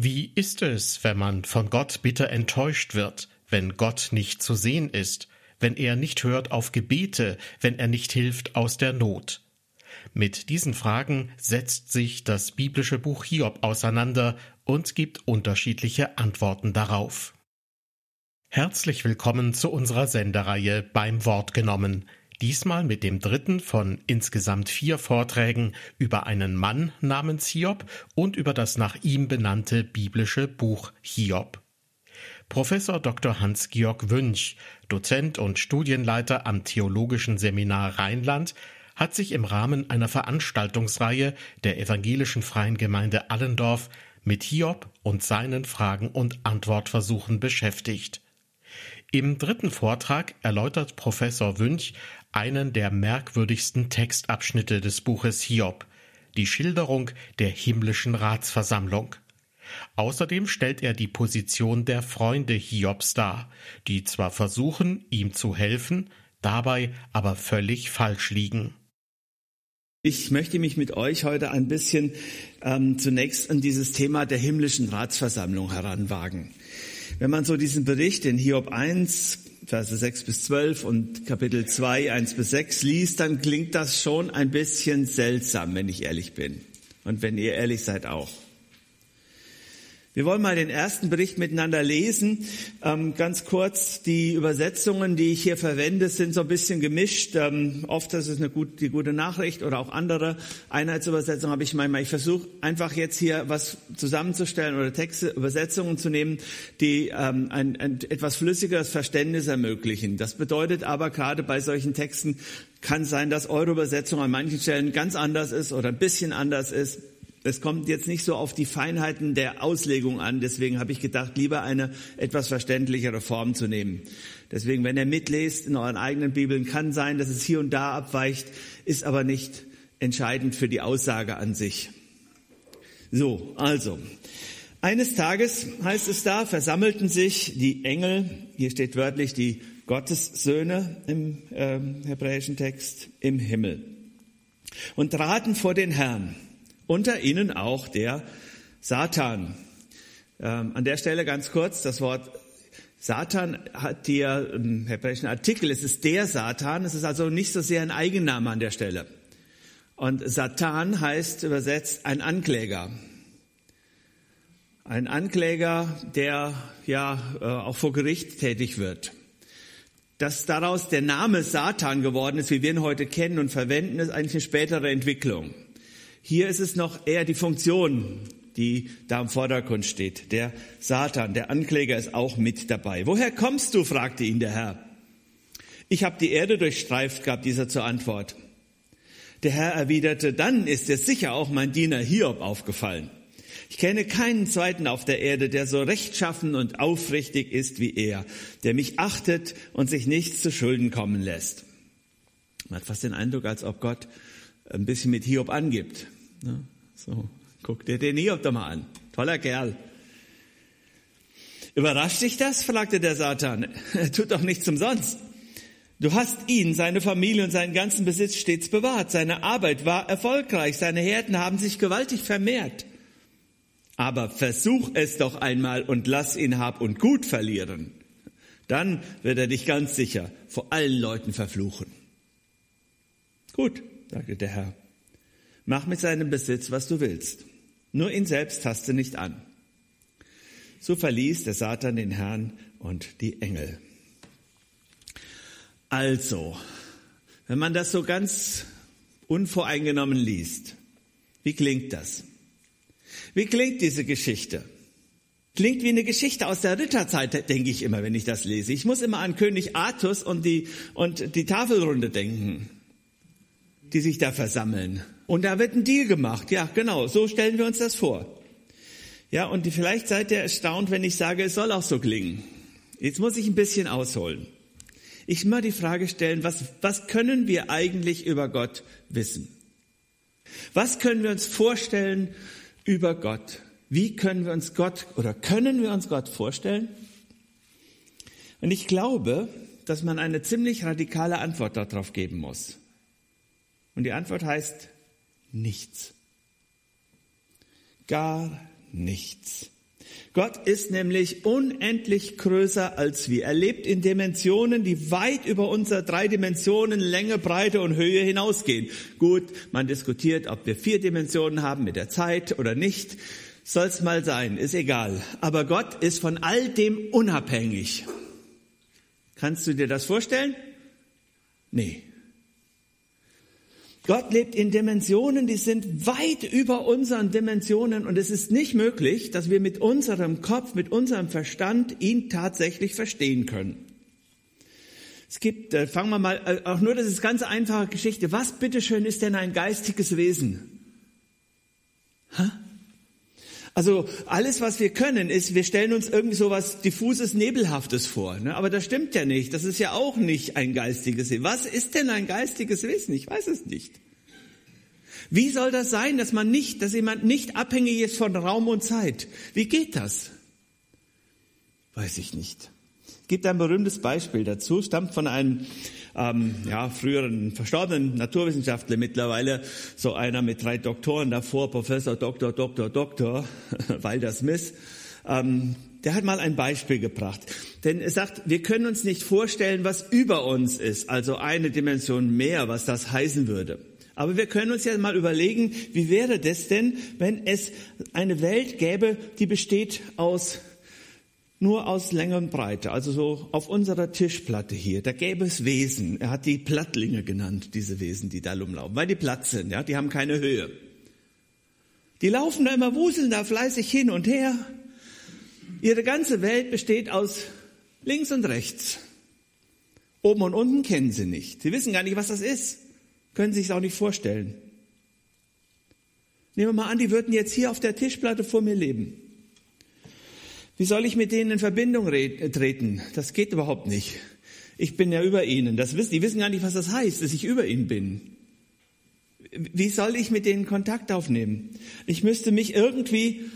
Wie ist es, wenn man von Gott bitter enttäuscht wird, wenn Gott nicht zu sehen ist, wenn er nicht hört auf Gebete, wenn er nicht hilft aus der Not? Mit diesen Fragen setzt sich das biblische Buch Hiob auseinander und gibt unterschiedliche Antworten darauf. Herzlich willkommen zu unserer Sendereihe beim Wort genommen, Diesmal mit dem dritten von insgesamt vier Vorträgen über einen Mann namens Hiob und über das nach ihm benannte biblische Buch Hiob. Professor Dr. Hans-Georg Wünsch, Dozent und Studienleiter am Theologischen Seminar Rheinland, hat sich im Rahmen einer Veranstaltungsreihe der evangelischen Freien Gemeinde Allendorf mit Hiob und seinen Fragen und Antwortversuchen beschäftigt. Im dritten Vortrag erläutert Professor Wünsch einen der merkwürdigsten Textabschnitte des Buches Hiob, die Schilderung der himmlischen Ratsversammlung. Außerdem stellt er die Position der Freunde Hiobs dar, die zwar versuchen, ihm zu helfen, dabei aber völlig falsch liegen. Ich möchte mich mit euch heute ein bisschen ähm, zunächst an dieses Thema der himmlischen Ratsversammlung heranwagen. Wenn man so diesen Bericht in Hiob 1, Verse 6 bis 12 und Kapitel 2, 1 bis 6 liest, dann klingt das schon ein bisschen seltsam, wenn ich ehrlich bin. Und wenn ihr ehrlich seid auch. Wir wollen mal den ersten Bericht miteinander lesen. Ähm, ganz kurz, die Übersetzungen, die ich hier verwende, sind so ein bisschen gemischt. Ähm, oft ist es eine gut, die gute Nachricht oder auch andere Einheitsübersetzungen habe ich manchmal. Ich versuche einfach jetzt hier was zusammenzustellen oder Texte, Übersetzungen zu nehmen, die ähm, ein, ein etwas flüssigeres Verständnis ermöglichen. Das bedeutet aber gerade bei solchen Texten kann sein, dass eure Übersetzung an manchen Stellen ganz anders ist oder ein bisschen anders ist. Es kommt jetzt nicht so auf die Feinheiten der Auslegung an, deswegen habe ich gedacht, lieber eine etwas verständlichere Form zu nehmen. Deswegen, wenn ihr mitlest in euren eigenen Bibeln, kann sein, dass es hier und da abweicht, ist aber nicht entscheidend für die Aussage an sich. So, also. Eines Tages heißt es da, versammelten sich die Engel, hier steht wörtlich die Gottessöhne im äh, hebräischen Text, im Himmel und traten vor den Herrn unter ihnen auch der Satan. Ähm, an der Stelle ganz kurz, das Wort Satan hat hier im hebräischen Artikel, es ist der Satan, es ist also nicht so sehr ein Eigenname an der Stelle. Und Satan heißt übersetzt ein Ankläger. Ein Ankläger, der ja äh, auch vor Gericht tätig wird. Dass daraus der Name Satan geworden ist, wie wir ihn heute kennen und verwenden, ist eigentlich eine spätere Entwicklung. Hier ist es noch eher die Funktion, die da im Vordergrund steht. Der Satan, der Ankläger ist auch mit dabei. Woher kommst du? fragte ihn der Herr. Ich habe die Erde durchstreift, gab dieser zur Antwort. Der Herr erwiderte, dann ist es sicher auch mein Diener Hiob aufgefallen. Ich kenne keinen zweiten auf der Erde, der so rechtschaffen und aufrichtig ist wie er, der mich achtet und sich nichts zu Schulden kommen lässt. Man hat fast den Eindruck, als ob Gott ein bisschen mit Hiob angibt. Ne? So, guck dir den Hiob doch mal an. Toller Kerl. Überrascht dich das? fragte der Satan. Er tut doch nichts umsonst. Du hast ihn, seine Familie und seinen ganzen Besitz stets bewahrt. Seine Arbeit war erfolgreich. Seine Herden haben sich gewaltig vermehrt. Aber versuch es doch einmal und lass ihn Hab und Gut verlieren. Dann wird er dich ganz sicher vor allen Leuten verfluchen. Gut, sagte der Herr. Mach mit seinem Besitz, was du willst. Nur ihn selbst taste nicht an. So verließ der Satan den Herrn und die Engel. Also, wenn man das so ganz unvoreingenommen liest, wie klingt das? Wie klingt diese Geschichte? Klingt wie eine Geschichte aus der Ritterzeit, denke ich immer, wenn ich das lese. Ich muss immer an König Artus und die, und die Tafelrunde denken die sich da versammeln. Und da wird ein Deal gemacht. Ja, genau, so stellen wir uns das vor. Ja, und vielleicht seid ihr erstaunt, wenn ich sage, es soll auch so klingen. Jetzt muss ich ein bisschen ausholen. Ich mal die Frage stellen, was, was können wir eigentlich über Gott wissen? Was können wir uns vorstellen über Gott? Wie können wir uns Gott oder können wir uns Gott vorstellen? Und ich glaube, dass man eine ziemlich radikale Antwort darauf geben muss. Und die Antwort heißt nichts. Gar nichts. Gott ist nämlich unendlich größer als wir. Er lebt in Dimensionen, die weit über unsere drei Dimensionen Länge, Breite und Höhe hinausgehen. Gut, man diskutiert, ob wir vier Dimensionen haben mit der Zeit oder nicht. Soll's mal sein, ist egal. Aber Gott ist von all dem unabhängig. Kannst du dir das vorstellen? Nee. Gott lebt in Dimensionen, die sind weit über unseren Dimensionen und es ist nicht möglich, dass wir mit unserem Kopf, mit unserem Verstand ihn tatsächlich verstehen können. Es gibt, äh, fangen wir mal, äh, auch nur das ist ganz einfache Geschichte. Was bitteschön ist denn ein geistiges Wesen? Ha? Also alles, was wir können, ist, wir stellen uns irgendwie so was diffuses, nebelhaftes vor. Ne? Aber das stimmt ja nicht. Das ist ja auch nicht ein geistiges Wesen. Was ist denn ein geistiges Wesen? Ich weiß es nicht. Wie soll das sein, dass man nicht, dass jemand nicht abhängig ist von Raum und Zeit? Wie geht das? Weiß ich nicht. Es gibt ein berühmtes Beispiel dazu, stammt von einem ähm, ja, früheren verstorbenen Naturwissenschaftler mittlerweile, so einer mit drei Doktoren davor, Professor Doktor, Doktor, Doktor, Walter Smith, ähm, der hat mal ein Beispiel gebracht. Denn er sagt, wir können uns nicht vorstellen, was über uns ist, also eine Dimension mehr, was das heißen würde. Aber wir können uns ja mal überlegen, wie wäre das denn, wenn es eine Welt gäbe, die besteht aus nur aus Länge und Breite, also so auf unserer Tischplatte hier, da gäbe es Wesen. Er hat die Plattlinge genannt, diese Wesen, die da rumlaufen, weil die platt sind, ja, die haben keine Höhe. Die laufen da immer, wuseln da fleißig hin und her. Ihre ganze Welt besteht aus links und rechts. Oben und unten kennen sie nicht. Sie wissen gar nicht, was das ist. Können sich es auch nicht vorstellen. Nehmen wir mal an, die würden jetzt hier auf der Tischplatte vor mir leben. Wie soll ich mit denen in Verbindung treten? Das geht überhaupt nicht. Ich bin ja über ihnen. Das wissen, die wissen gar nicht, was das heißt, dass ich über ihnen bin. Wie soll ich mit denen Kontakt aufnehmen? Ich müsste mich irgendwie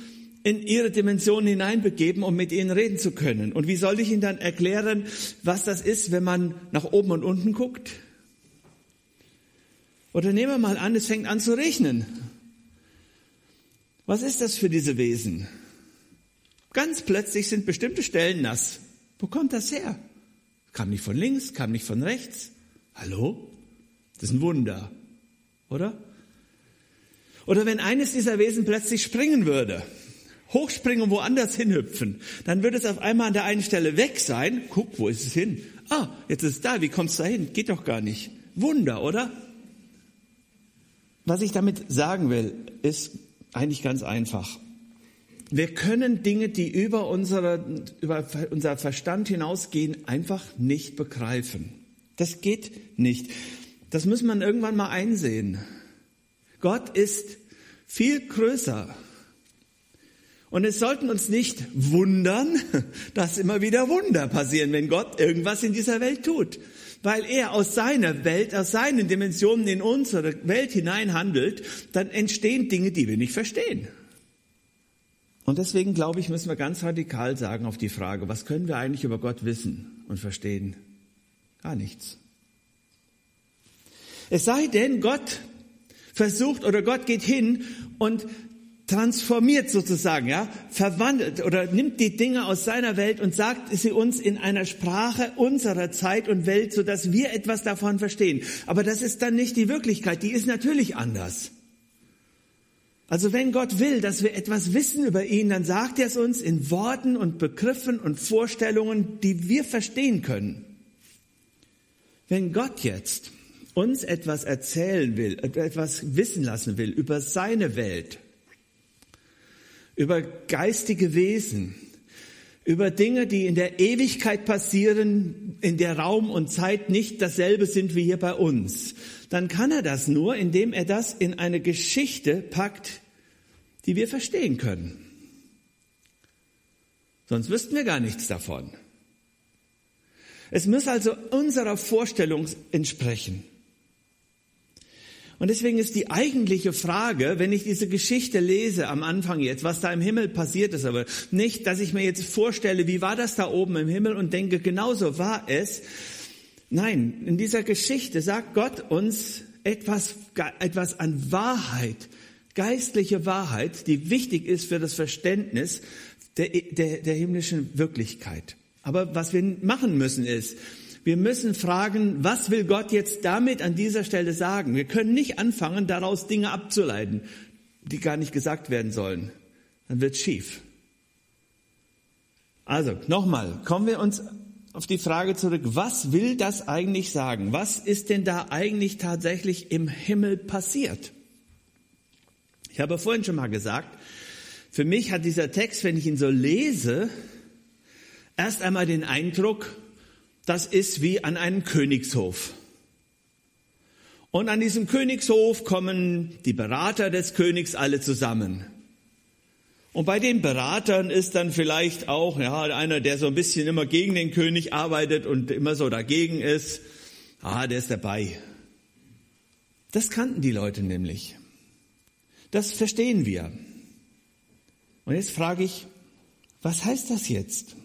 in ihre Dimension hineinbegeben, um mit ihnen reden zu können. Und wie soll ich ihnen dann erklären, was das ist, wenn man nach oben und unten guckt? Oder nehmen wir mal an, es fängt an zu regnen. Was ist das für diese Wesen? Ganz plötzlich sind bestimmte Stellen nass. Wo kommt das her? Kam nicht von links, kam nicht von rechts. Hallo? Das ist ein Wunder, oder? Oder wenn eines dieser Wesen plötzlich springen würde, hochspringen und woanders hinhüpfen, dann würde es auf einmal an der einen Stelle weg sein. Guck, wo ist es hin? Ah, jetzt ist es da. Wie kommst du da hin? Geht doch gar nicht. Wunder, oder? Was ich damit sagen will, ist eigentlich ganz einfach. Wir können Dinge, die über, unsere, über unser Verstand hinausgehen, einfach nicht begreifen. Das geht nicht. Das muss man irgendwann mal einsehen. Gott ist viel größer. Und es sollten uns nicht wundern, dass immer wieder Wunder passieren, wenn Gott irgendwas in dieser Welt tut. Weil er aus seiner Welt, aus seinen Dimensionen in unsere Welt hinein handelt, dann entstehen Dinge, die wir nicht verstehen. Und deswegen glaube ich, müssen wir ganz radikal sagen auf die Frage, was können wir eigentlich über Gott wissen und verstehen? Gar nichts. Es sei denn, Gott versucht oder Gott geht hin und transformiert sozusagen, ja, verwandelt oder nimmt die Dinge aus seiner Welt und sagt sie uns in einer Sprache unserer Zeit und Welt, so dass wir etwas davon verstehen. Aber das ist dann nicht die Wirklichkeit, die ist natürlich anders. Also wenn Gott will, dass wir etwas wissen über ihn, dann sagt er es uns in Worten und Begriffen und Vorstellungen, die wir verstehen können. Wenn Gott jetzt uns etwas erzählen will, etwas wissen lassen will über seine Welt, über geistige Wesen, über Dinge, die in der Ewigkeit passieren, in der Raum und Zeit nicht dasselbe sind wie hier bei uns, dann kann er das nur, indem er das in eine Geschichte packt, die wir verstehen können. Sonst wüssten wir gar nichts davon. Es muss also unserer Vorstellung entsprechen. Und deswegen ist die eigentliche Frage, wenn ich diese Geschichte lese am Anfang jetzt, was da im Himmel passiert ist, aber nicht, dass ich mir jetzt vorstelle, wie war das da oben im Himmel und denke, genauso war es. Nein, in dieser Geschichte sagt Gott uns etwas, etwas an Wahrheit, geistliche Wahrheit, die wichtig ist für das Verständnis der, der, der himmlischen Wirklichkeit. Aber was wir machen müssen ist, wir müssen fragen, was will Gott jetzt damit an dieser Stelle sagen? Wir können nicht anfangen, daraus Dinge abzuleiten, die gar nicht gesagt werden sollen. Dann wird schief. Also, nochmal, kommen wir uns auf die Frage zurück, was will das eigentlich sagen? Was ist denn da eigentlich tatsächlich im Himmel passiert? Ich habe vorhin schon mal gesagt, für mich hat dieser Text, wenn ich ihn so lese, erst einmal den Eindruck, das ist wie an einem Königshof. Und an diesem Königshof kommen die Berater des Königs alle zusammen. Und bei den Beratern ist dann vielleicht auch ja, einer, der so ein bisschen immer gegen den König arbeitet und immer so dagegen ist. Ah, der ist dabei. Das kannten die Leute nämlich. Das verstehen wir. Und jetzt frage ich, was heißt das jetzt?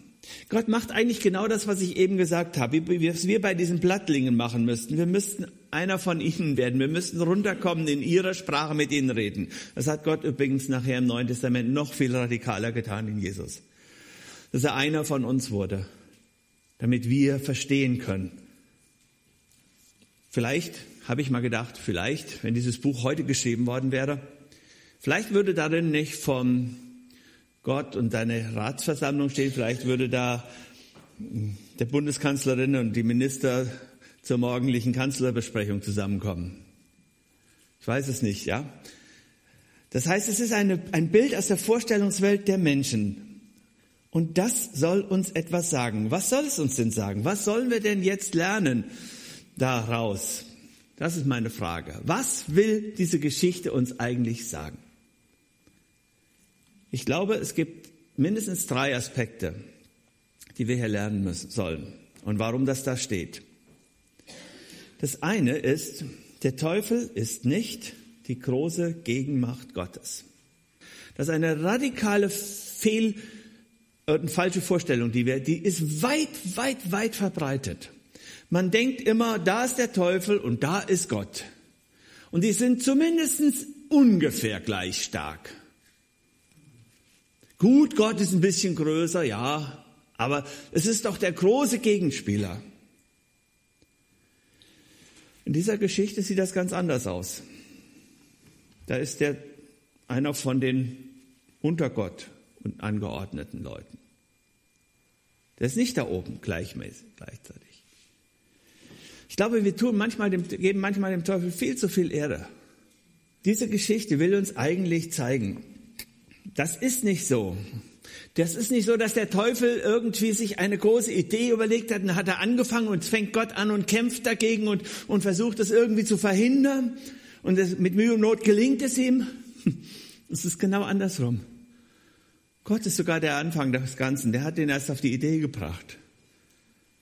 Gott macht eigentlich genau das, was ich eben gesagt habe, was wir bei diesen Plattlingen machen müssten. Wir müssten einer von ihnen werden. Wir müssten runterkommen, in ihrer Sprache mit ihnen reden. Das hat Gott übrigens nachher im Neuen Testament noch viel radikaler getan in Jesus. Dass er einer von uns wurde, damit wir verstehen können. Vielleicht habe ich mal gedacht, vielleicht, wenn dieses Buch heute geschrieben worden wäre, vielleicht würde darin nicht vom Gott und deine Ratsversammlung steht. Vielleicht würde da der Bundeskanzlerin und die Minister zur morgendlichen Kanzlerbesprechung zusammenkommen. Ich weiß es nicht, ja. Das heißt, es ist eine, ein Bild aus der Vorstellungswelt der Menschen. Und das soll uns etwas sagen. Was soll es uns denn sagen? Was sollen wir denn jetzt lernen daraus? Das ist meine Frage. Was will diese Geschichte uns eigentlich sagen? Ich glaube, es gibt mindestens drei Aspekte, die wir hier lernen müssen, sollen und warum das da steht. Das eine ist, der Teufel ist nicht die große Gegenmacht Gottes. Das ist eine radikale Fehl- und falsche Vorstellung, die wir, die ist weit, weit, weit verbreitet. Man denkt immer, da ist der Teufel und da ist Gott. Und die sind zumindest ungefähr gleich stark. Gut, Gott ist ein bisschen größer, ja, aber es ist doch der große Gegenspieler. In dieser Geschichte sieht das ganz anders aus. Da ist der einer von den unter Gott und angeordneten Leuten. Der ist nicht da oben gleichmäßig, gleichzeitig. Ich glaube, wir tun manchmal dem, geben manchmal dem Teufel viel zu viel Ehre. Diese Geschichte will uns eigentlich zeigen, das ist nicht so. Das ist nicht so, dass der Teufel irgendwie sich eine große Idee überlegt hat und hat er angefangen und fängt Gott an und kämpft dagegen und, und versucht es irgendwie zu verhindern. Und das, mit Mühe und Not gelingt es ihm. Es ist genau andersrum. Gott ist sogar der Anfang des Ganzen. Der hat den erst auf die Idee gebracht.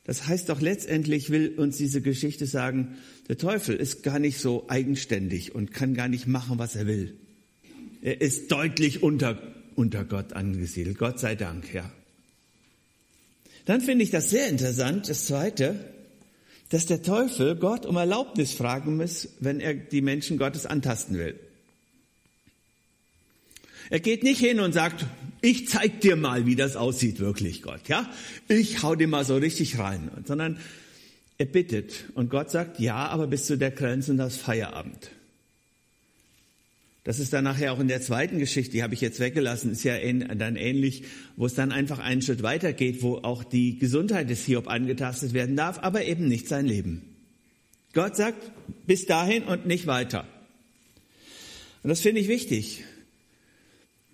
Das heißt doch letztendlich will uns diese Geschichte sagen, der Teufel ist gar nicht so eigenständig und kann gar nicht machen, was er will. Er ist deutlich unter, unter Gott angesiedelt. Gott sei Dank, ja. Dann finde ich das sehr interessant, das zweite, dass der Teufel Gott um Erlaubnis fragen muss, wenn er die Menschen Gottes antasten will. Er geht nicht hin und sagt, ich zeig dir mal, wie das aussieht wirklich, Gott, ja? Ich hau dir mal so richtig rein, sondern er bittet und Gott sagt, ja, aber bis zu der Grenze und das Feierabend. Das ist dann nachher auch in der zweiten Geschichte, die habe ich jetzt weggelassen, ist ja dann ähnlich, wo es dann einfach einen Schritt weitergeht, wo auch die Gesundheit des Hiob angetastet werden darf, aber eben nicht sein Leben. Gott sagt, bis dahin und nicht weiter. Und das finde ich wichtig.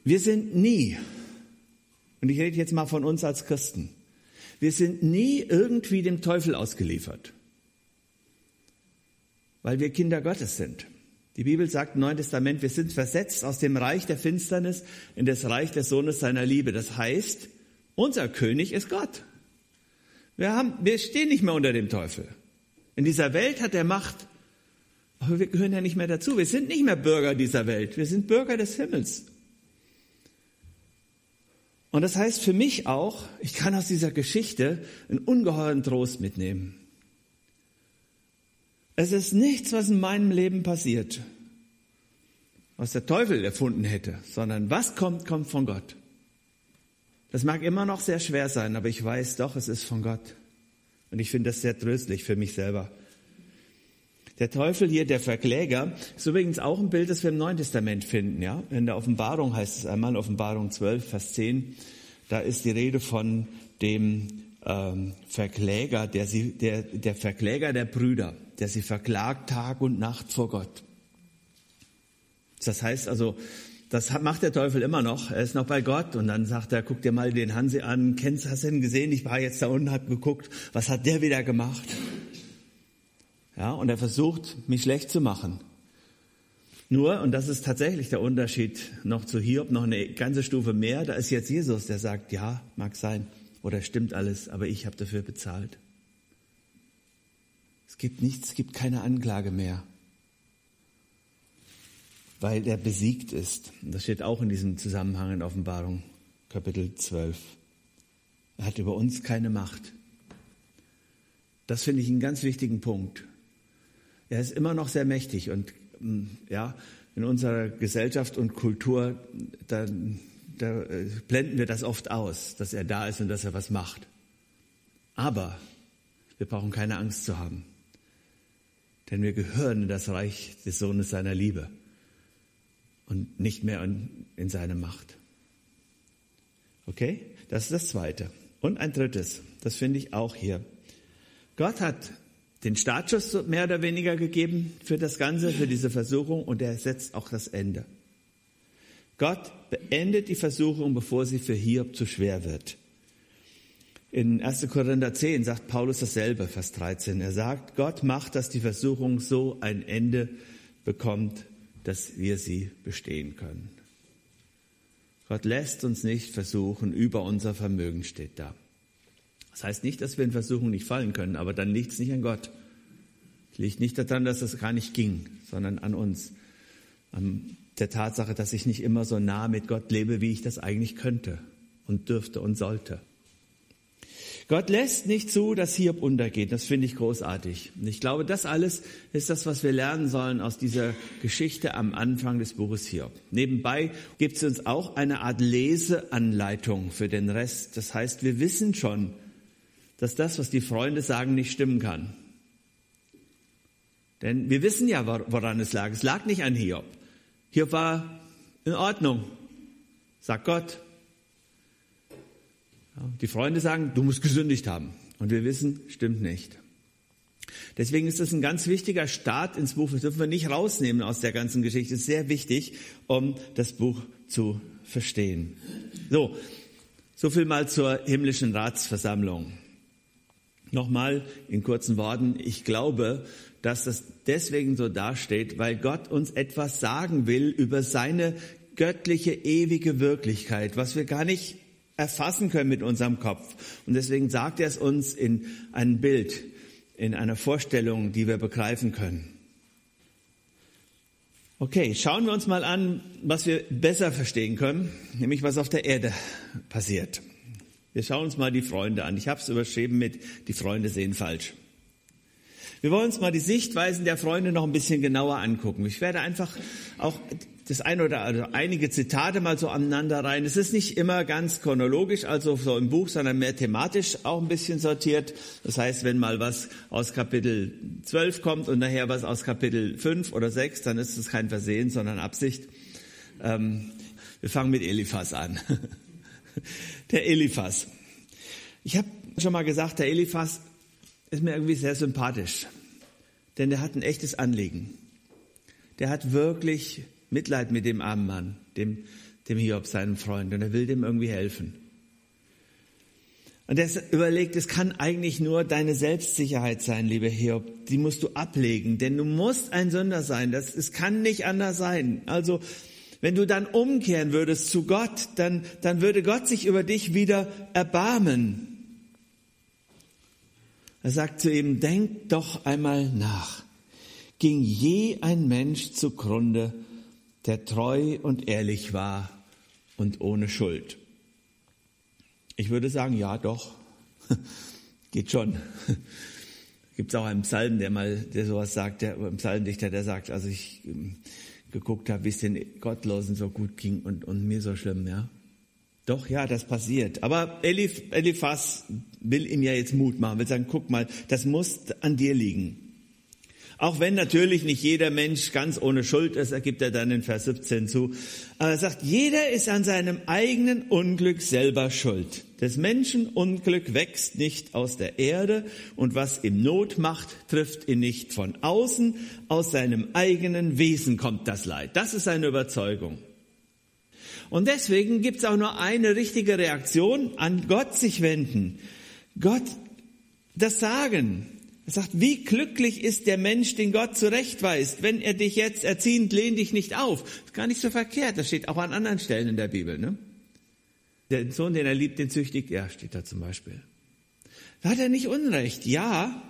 Wir sind nie, und ich rede jetzt mal von uns als Christen, wir sind nie irgendwie dem Teufel ausgeliefert, weil wir Kinder Gottes sind. Die Bibel sagt im Neuen Testament, wir sind versetzt aus dem Reich der Finsternis in das Reich des Sohnes seiner Liebe. Das heißt, unser König ist Gott. Wir, haben, wir stehen nicht mehr unter dem Teufel. In dieser Welt hat er Macht, aber wir gehören ja nicht mehr dazu. Wir sind nicht mehr Bürger dieser Welt. Wir sind Bürger des Himmels. Und das heißt für mich auch, ich kann aus dieser Geschichte einen ungeheuren Trost mitnehmen. Es ist nichts, was in meinem Leben passiert, was der Teufel erfunden hätte, sondern was kommt, kommt von Gott. Das mag immer noch sehr schwer sein, aber ich weiß doch, es ist von Gott. Und ich finde das sehr tröstlich für mich selber. Der Teufel hier, der Verkläger, ist übrigens auch ein Bild, das wir im Neuen Testament finden. Ja? In der Offenbarung heißt es einmal, Offenbarung 12, Vers 10, da ist die Rede von dem ähm, Verkläger, der, sie, der, der Verkläger der Brüder, der sie verklagt Tag und Nacht vor Gott. Das heißt also, das macht der Teufel immer noch. Er ist noch bei Gott und dann sagt er, guck dir mal den Hansi an. Kennst, hast du ihn gesehen? Ich war jetzt da unten, hab geguckt. Was hat der wieder gemacht? Ja, und er versucht, mich schlecht zu machen. Nur, und das ist tatsächlich der Unterschied noch zu Hiob, noch eine ganze Stufe mehr, da ist jetzt Jesus, der sagt, ja, mag sein, oder stimmt alles, aber ich habe dafür bezahlt. Es gibt nichts, es gibt keine Anklage mehr, weil er besiegt ist. Und das steht auch in diesem Zusammenhang in Offenbarung, Kapitel 12. Er hat über uns keine Macht. Das finde ich einen ganz wichtigen Punkt. Er ist immer noch sehr mächtig und mm, ja, in unserer Gesellschaft und Kultur, da da äh, blenden wir das oft aus, dass er da ist und dass er was macht. Aber wir brauchen keine Angst zu haben, denn wir gehören in das Reich des Sohnes seiner Liebe und nicht mehr in seine Macht. Okay, das ist das Zweite. Und ein drittes, das finde ich auch hier. Gott hat den Startschuss mehr oder weniger gegeben für das Ganze, für diese Versuchung und er setzt auch das Ende. Gott beendet die Versuchung, bevor sie für Hiob zu schwer wird. In 1. Korinther 10 sagt Paulus dasselbe, Vers 13. Er sagt, Gott macht, dass die Versuchung so ein Ende bekommt, dass wir sie bestehen können. Gott lässt uns nicht versuchen, über unser Vermögen steht da. Das heißt nicht, dass wir in Versuchung nicht fallen können, aber dann liegt es nicht an Gott. Es liegt nicht daran, dass es gar nicht ging, sondern an uns, am der Tatsache, dass ich nicht immer so nah mit Gott lebe, wie ich das eigentlich könnte und dürfte und sollte. Gott lässt nicht zu, dass Hiob untergeht. Das finde ich großartig. Und ich glaube, das alles ist das, was wir lernen sollen aus dieser Geschichte am Anfang des Buches Hiob. Nebenbei gibt es uns auch eine Art Leseanleitung für den Rest. Das heißt, wir wissen schon, dass das, was die Freunde sagen, nicht stimmen kann. Denn wir wissen ja, woran es lag. Es lag nicht an Hiob. Hier war in Ordnung, sagt Gott. Die Freunde sagen, du musst gesündigt haben. Und wir wissen, stimmt nicht. Deswegen ist das ein ganz wichtiger Start ins Buch. Das dürfen wir nicht rausnehmen aus der ganzen Geschichte. Das ist sehr wichtig, um das Buch zu verstehen. So, so viel mal zur himmlischen Ratsversammlung. Nochmal in kurzen Worten. Ich glaube, dass das deswegen so dasteht, weil Gott uns etwas sagen will über seine göttliche, ewige Wirklichkeit, was wir gar nicht erfassen können mit unserem Kopf. Und deswegen sagt er es uns in einem Bild, in einer Vorstellung, die wir begreifen können. Okay, schauen wir uns mal an, was wir besser verstehen können, nämlich was auf der Erde passiert. Wir schauen uns mal die Freunde an. Ich habe es überschrieben mit, die Freunde sehen falsch. Wir wollen uns mal die Sichtweisen der Freunde noch ein bisschen genauer angucken. Ich werde einfach auch das eine oder also einige Zitate mal so aneinander rein. Es ist nicht immer ganz chronologisch, also so im Buch, sondern mehr thematisch auch ein bisschen sortiert. Das heißt, wenn mal was aus Kapitel 12 kommt und nachher was aus Kapitel 5 oder 6, dann ist es kein Versehen, sondern Absicht. Ähm, wir fangen mit Eliphas an. Der Eliphas. Ich habe schon mal gesagt, der Eliphas ist mir irgendwie sehr sympathisch, denn der hat ein echtes Anliegen. Der hat wirklich Mitleid mit dem armen Mann, dem, dem Hiob, seinem Freund, und er will dem irgendwie helfen. Und er überlegt, es kann eigentlich nur deine Selbstsicherheit sein, liebe Hiob. Die musst du ablegen, denn du musst ein Sünder sein. Das, es kann nicht anders sein. Also, wenn du dann umkehren würdest zu Gott, dann, dann würde Gott sich über dich wieder erbarmen. Er sagt zu ihm, denk doch einmal nach. Ging je ein Mensch zugrunde, der treu und ehrlich war und ohne Schuld? Ich würde sagen, ja, doch. Geht schon. Gibt es auch einen Psalm, der mal, der sowas sagt, der, ein Psalmdichter, der sagt, also ich ähm, geguckt habe, wie es den Gottlosen so gut ging und, und mir so schlimm, ja. Doch, ja, das passiert. Aber Elif, Eliphas will ihm ja jetzt Mut machen, will sagen, guck mal, das muss an dir liegen. Auch wenn natürlich nicht jeder Mensch ganz ohne Schuld ist, ergibt er dann in Vers 17 zu. Er sagt, jeder ist an seinem eigenen Unglück selber schuld. Des Menschen Unglück wächst nicht aus der Erde und was ihm Not macht, trifft ihn nicht von außen. Aus seinem eigenen Wesen kommt das Leid. Das ist seine Überzeugung. Und deswegen gibt es auch nur eine richtige Reaktion, an Gott sich wenden. Gott das sagen. Er sagt, wie glücklich ist der Mensch, den Gott zurechtweist. Wenn er dich jetzt erzieht, lehn dich nicht auf. Das ist gar nicht so verkehrt. Das steht auch an anderen Stellen in der Bibel. Ne? Der Sohn, den er liebt, den züchtigt er, steht da zum Beispiel. Da hat er nicht Unrecht. Ja,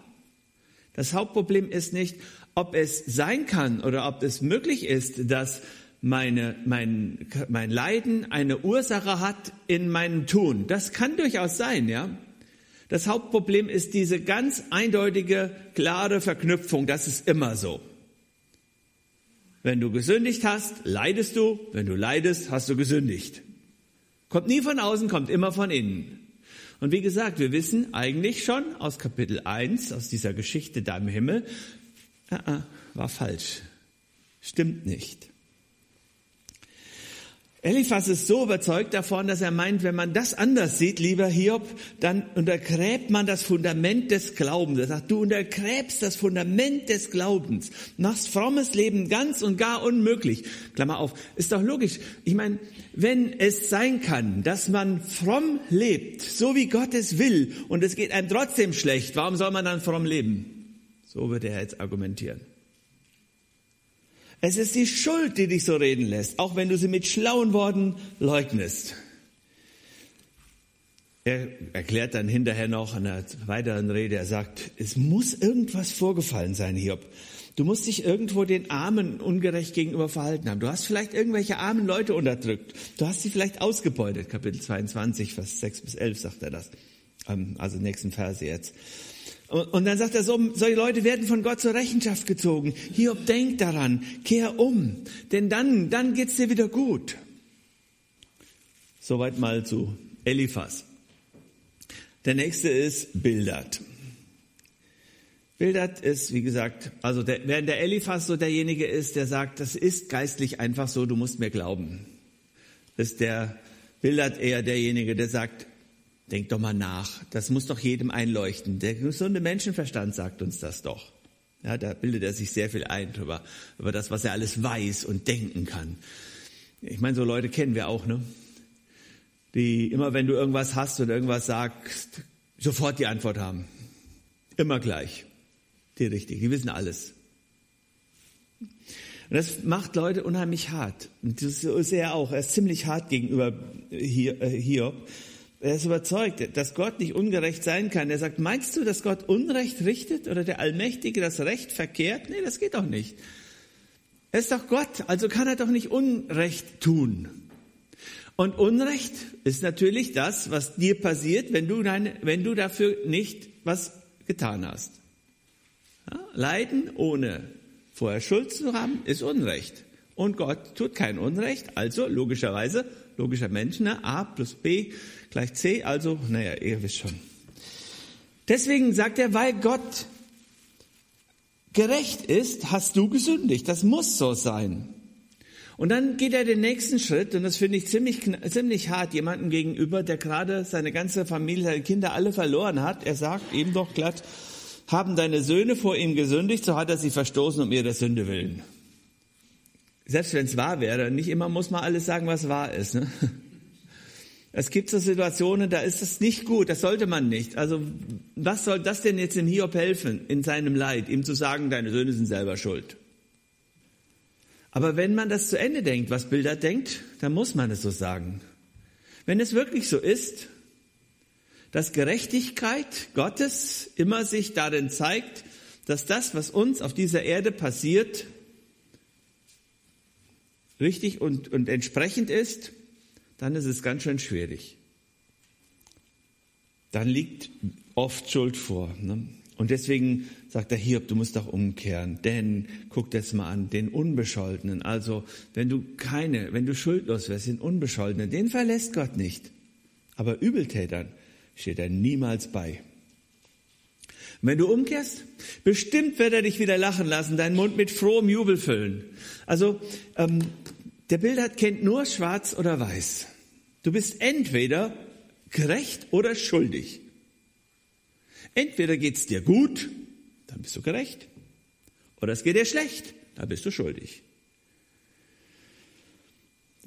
das Hauptproblem ist nicht, ob es sein kann oder ob es möglich ist, dass meine, mein, mein Leiden eine Ursache hat in meinem Tun. Das kann durchaus sein, ja. Das Hauptproblem ist diese ganz eindeutige, klare Verknüpfung. Das ist immer so. Wenn du gesündigt hast, leidest du. Wenn du leidest, hast du gesündigt. Kommt nie von außen, kommt immer von innen. Und wie gesagt, wir wissen eigentlich schon aus Kapitel 1, aus dieser Geschichte da im Himmel, uh -uh, war falsch. Stimmt nicht. Eliphas ist so überzeugt davon, dass er meint, wenn man das anders sieht, lieber Hiob, dann untergräbt man das Fundament des Glaubens. Er sagt, du untergräbst das Fundament des Glaubens, machst frommes Leben ganz und gar unmöglich. Klammer auf, ist doch logisch. Ich meine, wenn es sein kann, dass man fromm lebt, so wie Gott es will, und es geht einem trotzdem schlecht, warum soll man dann fromm leben? So würde er jetzt argumentieren. Es ist die Schuld, die dich so reden lässt, auch wenn du sie mit schlauen Worten leugnest. Er erklärt dann hinterher noch in einer weiteren Rede, er sagt, es muss irgendwas vorgefallen sein, Hiob. Du musst dich irgendwo den Armen ungerecht gegenüber verhalten haben. Du hast vielleicht irgendwelche armen Leute unterdrückt. Du hast sie vielleicht ausgebeutet. Kapitel 22, Vers 6 bis 11 sagt er das. Ähm, also nächsten Verse jetzt. Und dann sagt er, so, solche Leute werden von Gott zur Rechenschaft gezogen. Hiob, denk daran, kehr um, denn dann, dann geht's dir wieder gut. Soweit mal zu Eliphas. Der nächste ist Bildert. Bildert ist, wie gesagt, also der, während der Eliphas so derjenige ist, der sagt, das ist geistlich einfach so, du musst mir glauben. Ist der Bildert eher derjenige, der sagt, Denk doch mal nach. Das muss doch jedem einleuchten. Der gesunde Menschenverstand sagt uns das doch. Ja, da bildet er sich sehr viel ein über, über das, was er alles weiß und denken kann. Ich meine, so Leute kennen wir auch, ne? Die immer, wenn du irgendwas hast oder irgendwas sagst, sofort die Antwort haben. Immer gleich. Die richtig. Die wissen alles. Und das macht Leute unheimlich hart. Und das ist er auch. Er ist ziemlich hart gegenüber Hiob. Er ist überzeugt, dass Gott nicht ungerecht sein kann. Er sagt, meinst du, dass Gott Unrecht richtet oder der Allmächtige das Recht verkehrt? Nee, das geht doch nicht. Er ist doch Gott, also kann er doch nicht Unrecht tun. Und Unrecht ist natürlich das, was dir passiert, wenn du, deine, wenn du dafür nicht was getan hast. Ja, Leiden ohne vorher Schuld zu haben, ist Unrecht. Und Gott tut kein Unrecht, also logischerweise, logischer Mensch, ne? A plus B gleich C, also, naja, ihr wisst schon. Deswegen sagt er, weil Gott gerecht ist, hast du gesündigt. Das muss so sein. Und dann geht er den nächsten Schritt, und das finde ich ziemlich, ziemlich hart jemandem gegenüber, der gerade seine ganze Familie, seine Kinder alle verloren hat. Er sagt ihm doch glatt, haben deine Söhne vor ihm gesündigt, so hat er sie verstoßen um ihre Sünde willen. Selbst wenn es wahr wäre, nicht immer muss man alles sagen, was wahr ist. Ne? Es gibt so Situationen, da ist es nicht gut, das sollte man nicht. Also was soll das denn jetzt dem Hiob helfen, in seinem Leid, ihm zu sagen, deine Söhne sind selber schuld? Aber wenn man das zu Ende denkt, was Bilder denkt, dann muss man es so sagen. Wenn es wirklich so ist, dass Gerechtigkeit Gottes immer sich darin zeigt, dass das, was uns auf dieser Erde passiert, richtig und, und entsprechend ist, dann ist es ganz schön schwierig. Dann liegt oft Schuld vor. Ne? Und deswegen sagt der Hiob, du musst doch umkehren, denn guck das mal an, den Unbescholtenen. Also, wenn du keine, wenn du schuldlos wärst, den Unbescholtenen, den verlässt Gott nicht. Aber Übeltätern steht er niemals bei. Wenn du umkehrst, bestimmt wird er dich wieder lachen lassen, deinen Mund mit frohem Jubel füllen. Also, ähm, der Bilder kennt nur schwarz oder weiß. Du bist entweder gerecht oder schuldig. Entweder geht's dir gut, dann bist du gerecht, oder es geht dir schlecht, dann bist du schuldig.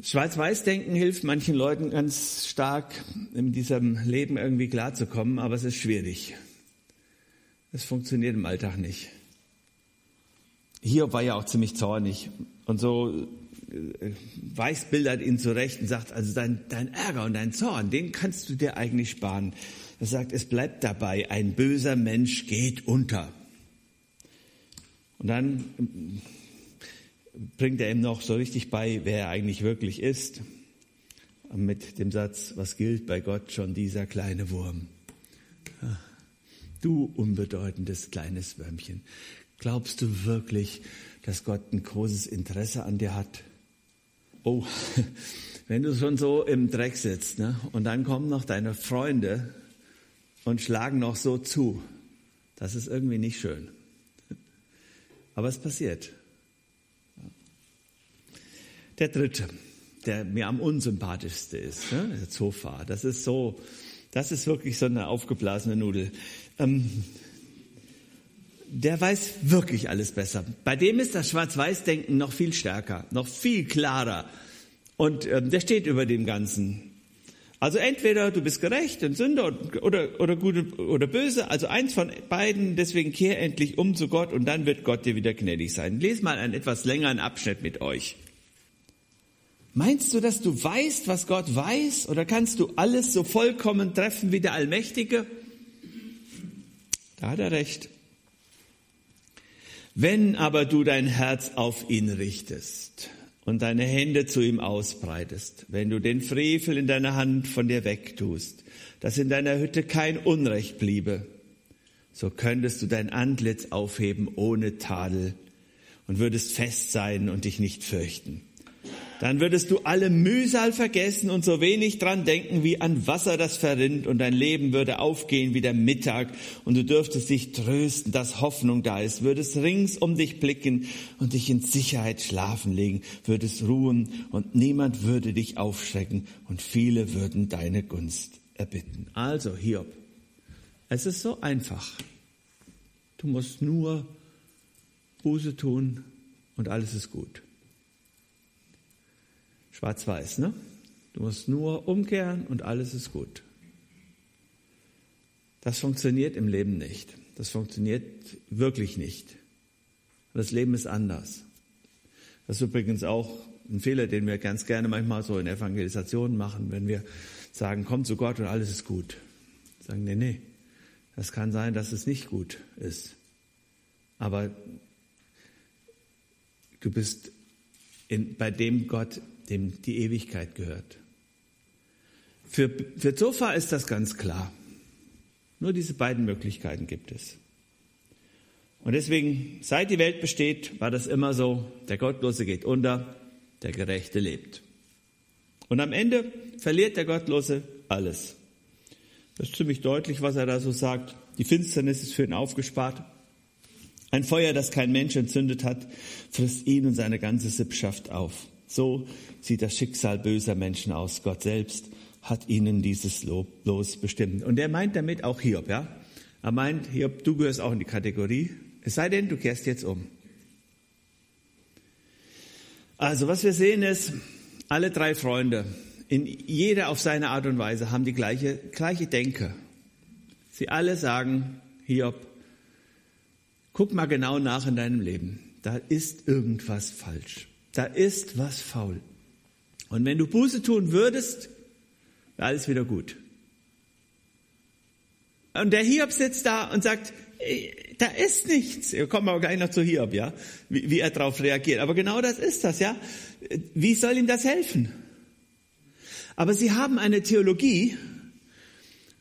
Schwarz-Weiß-Denken hilft manchen Leuten ganz stark, in diesem Leben irgendwie klarzukommen, aber es ist schwierig. Es funktioniert im Alltag nicht. Hiob war ja auch ziemlich zornig und so äh, weißbildert ihn zurecht und sagt, also dein, dein Ärger und dein Zorn, den kannst du dir eigentlich sparen. Er sagt, es bleibt dabei, ein böser Mensch geht unter. Und dann ähm, bringt er ihm noch so richtig bei, wer er eigentlich wirklich ist. Mit dem Satz, was gilt bei Gott schon dieser kleine Wurm? Du unbedeutendes kleines Würmchen. Glaubst du wirklich, dass Gott ein großes Interesse an dir hat? Oh, wenn du schon so im Dreck sitzt, ne? und dann kommen noch deine Freunde und schlagen noch so zu. Das ist irgendwie nicht schön. Aber es passiert. Der dritte, der mir am unsympathischste ist, ne? der Zofa. Das ist so, das ist wirklich so eine aufgeblasene Nudel. Ähm, der weiß wirklich alles besser. Bei dem ist das Schwarz-Weiß-Denken noch viel stärker, noch viel klarer. Und ähm, der steht über dem Ganzen. Also entweder du bist gerecht und Sünder oder, oder gut oder böse, also eins von beiden, deswegen kehr endlich um zu Gott und dann wird Gott dir wieder gnädig sein. Lies mal einen etwas längeren Abschnitt mit euch. Meinst du, dass du weißt, was Gott weiß? Oder kannst du alles so vollkommen treffen wie der Allmächtige? Da hat er recht. Wenn aber du dein Herz auf ihn richtest und deine Hände zu ihm ausbreitest, wenn du den Frevel in deiner Hand von dir wegtust, dass in deiner Hütte kein Unrecht bliebe, so könntest du dein Antlitz aufheben ohne Tadel und würdest fest sein und dich nicht fürchten. Dann würdest du alle Mühsal vergessen und so wenig dran denken wie an Wasser, das verrinnt und dein Leben würde aufgehen wie der Mittag und du dürftest dich trösten, dass Hoffnung da ist, würdest rings um dich blicken und dich in Sicherheit schlafen legen, würdest ruhen und niemand würde dich aufschrecken und viele würden deine Gunst erbitten. Also Hiob, es ist so einfach. Du musst nur Buße tun und alles ist gut. Schwarz-Weiß, ne? Du musst nur umkehren und alles ist gut. Das funktioniert im Leben nicht. Das funktioniert wirklich nicht. Das Leben ist anders. Das ist übrigens auch ein Fehler, den wir ganz gerne manchmal so in Evangelisationen machen, wenn wir sagen, komm zu Gott und alles ist gut. Sagen, nee, nee. Das kann sein, dass es nicht gut ist. Aber du bist in, bei dem Gott dem die Ewigkeit gehört. Für, für Zofa ist das ganz klar. Nur diese beiden Möglichkeiten gibt es. Und deswegen, seit die Welt besteht, war das immer so, der Gottlose geht unter, der Gerechte lebt. Und am Ende verliert der Gottlose alles. Das ist ziemlich deutlich, was er da so sagt. Die Finsternis ist für ihn aufgespart. Ein Feuer, das kein Mensch entzündet hat, frisst ihn und seine ganze Sippschaft auf. So sieht das Schicksal böser Menschen aus. Gott selbst hat ihnen dieses Los bestimmt. Und er meint damit auch Hiob, ja? Er meint, Hiob, du gehörst auch in die Kategorie. Es sei denn, du kehrst jetzt um. Also, was wir sehen ist, alle drei Freunde, in jeder auf seine Art und Weise, haben die gleiche, gleiche Denke. Sie alle sagen, Hiob, guck mal genau nach in deinem Leben. Da ist irgendwas falsch. Da ist was faul. Und wenn du Buße tun würdest, wäre alles wieder gut. Und der Hiob sitzt da und sagt, da ist nichts. Wir kommen aber gleich noch zu Hiob, ja, wie, wie er darauf reagiert. Aber genau das ist das, ja. Wie soll ihm das helfen? Aber sie haben eine Theologie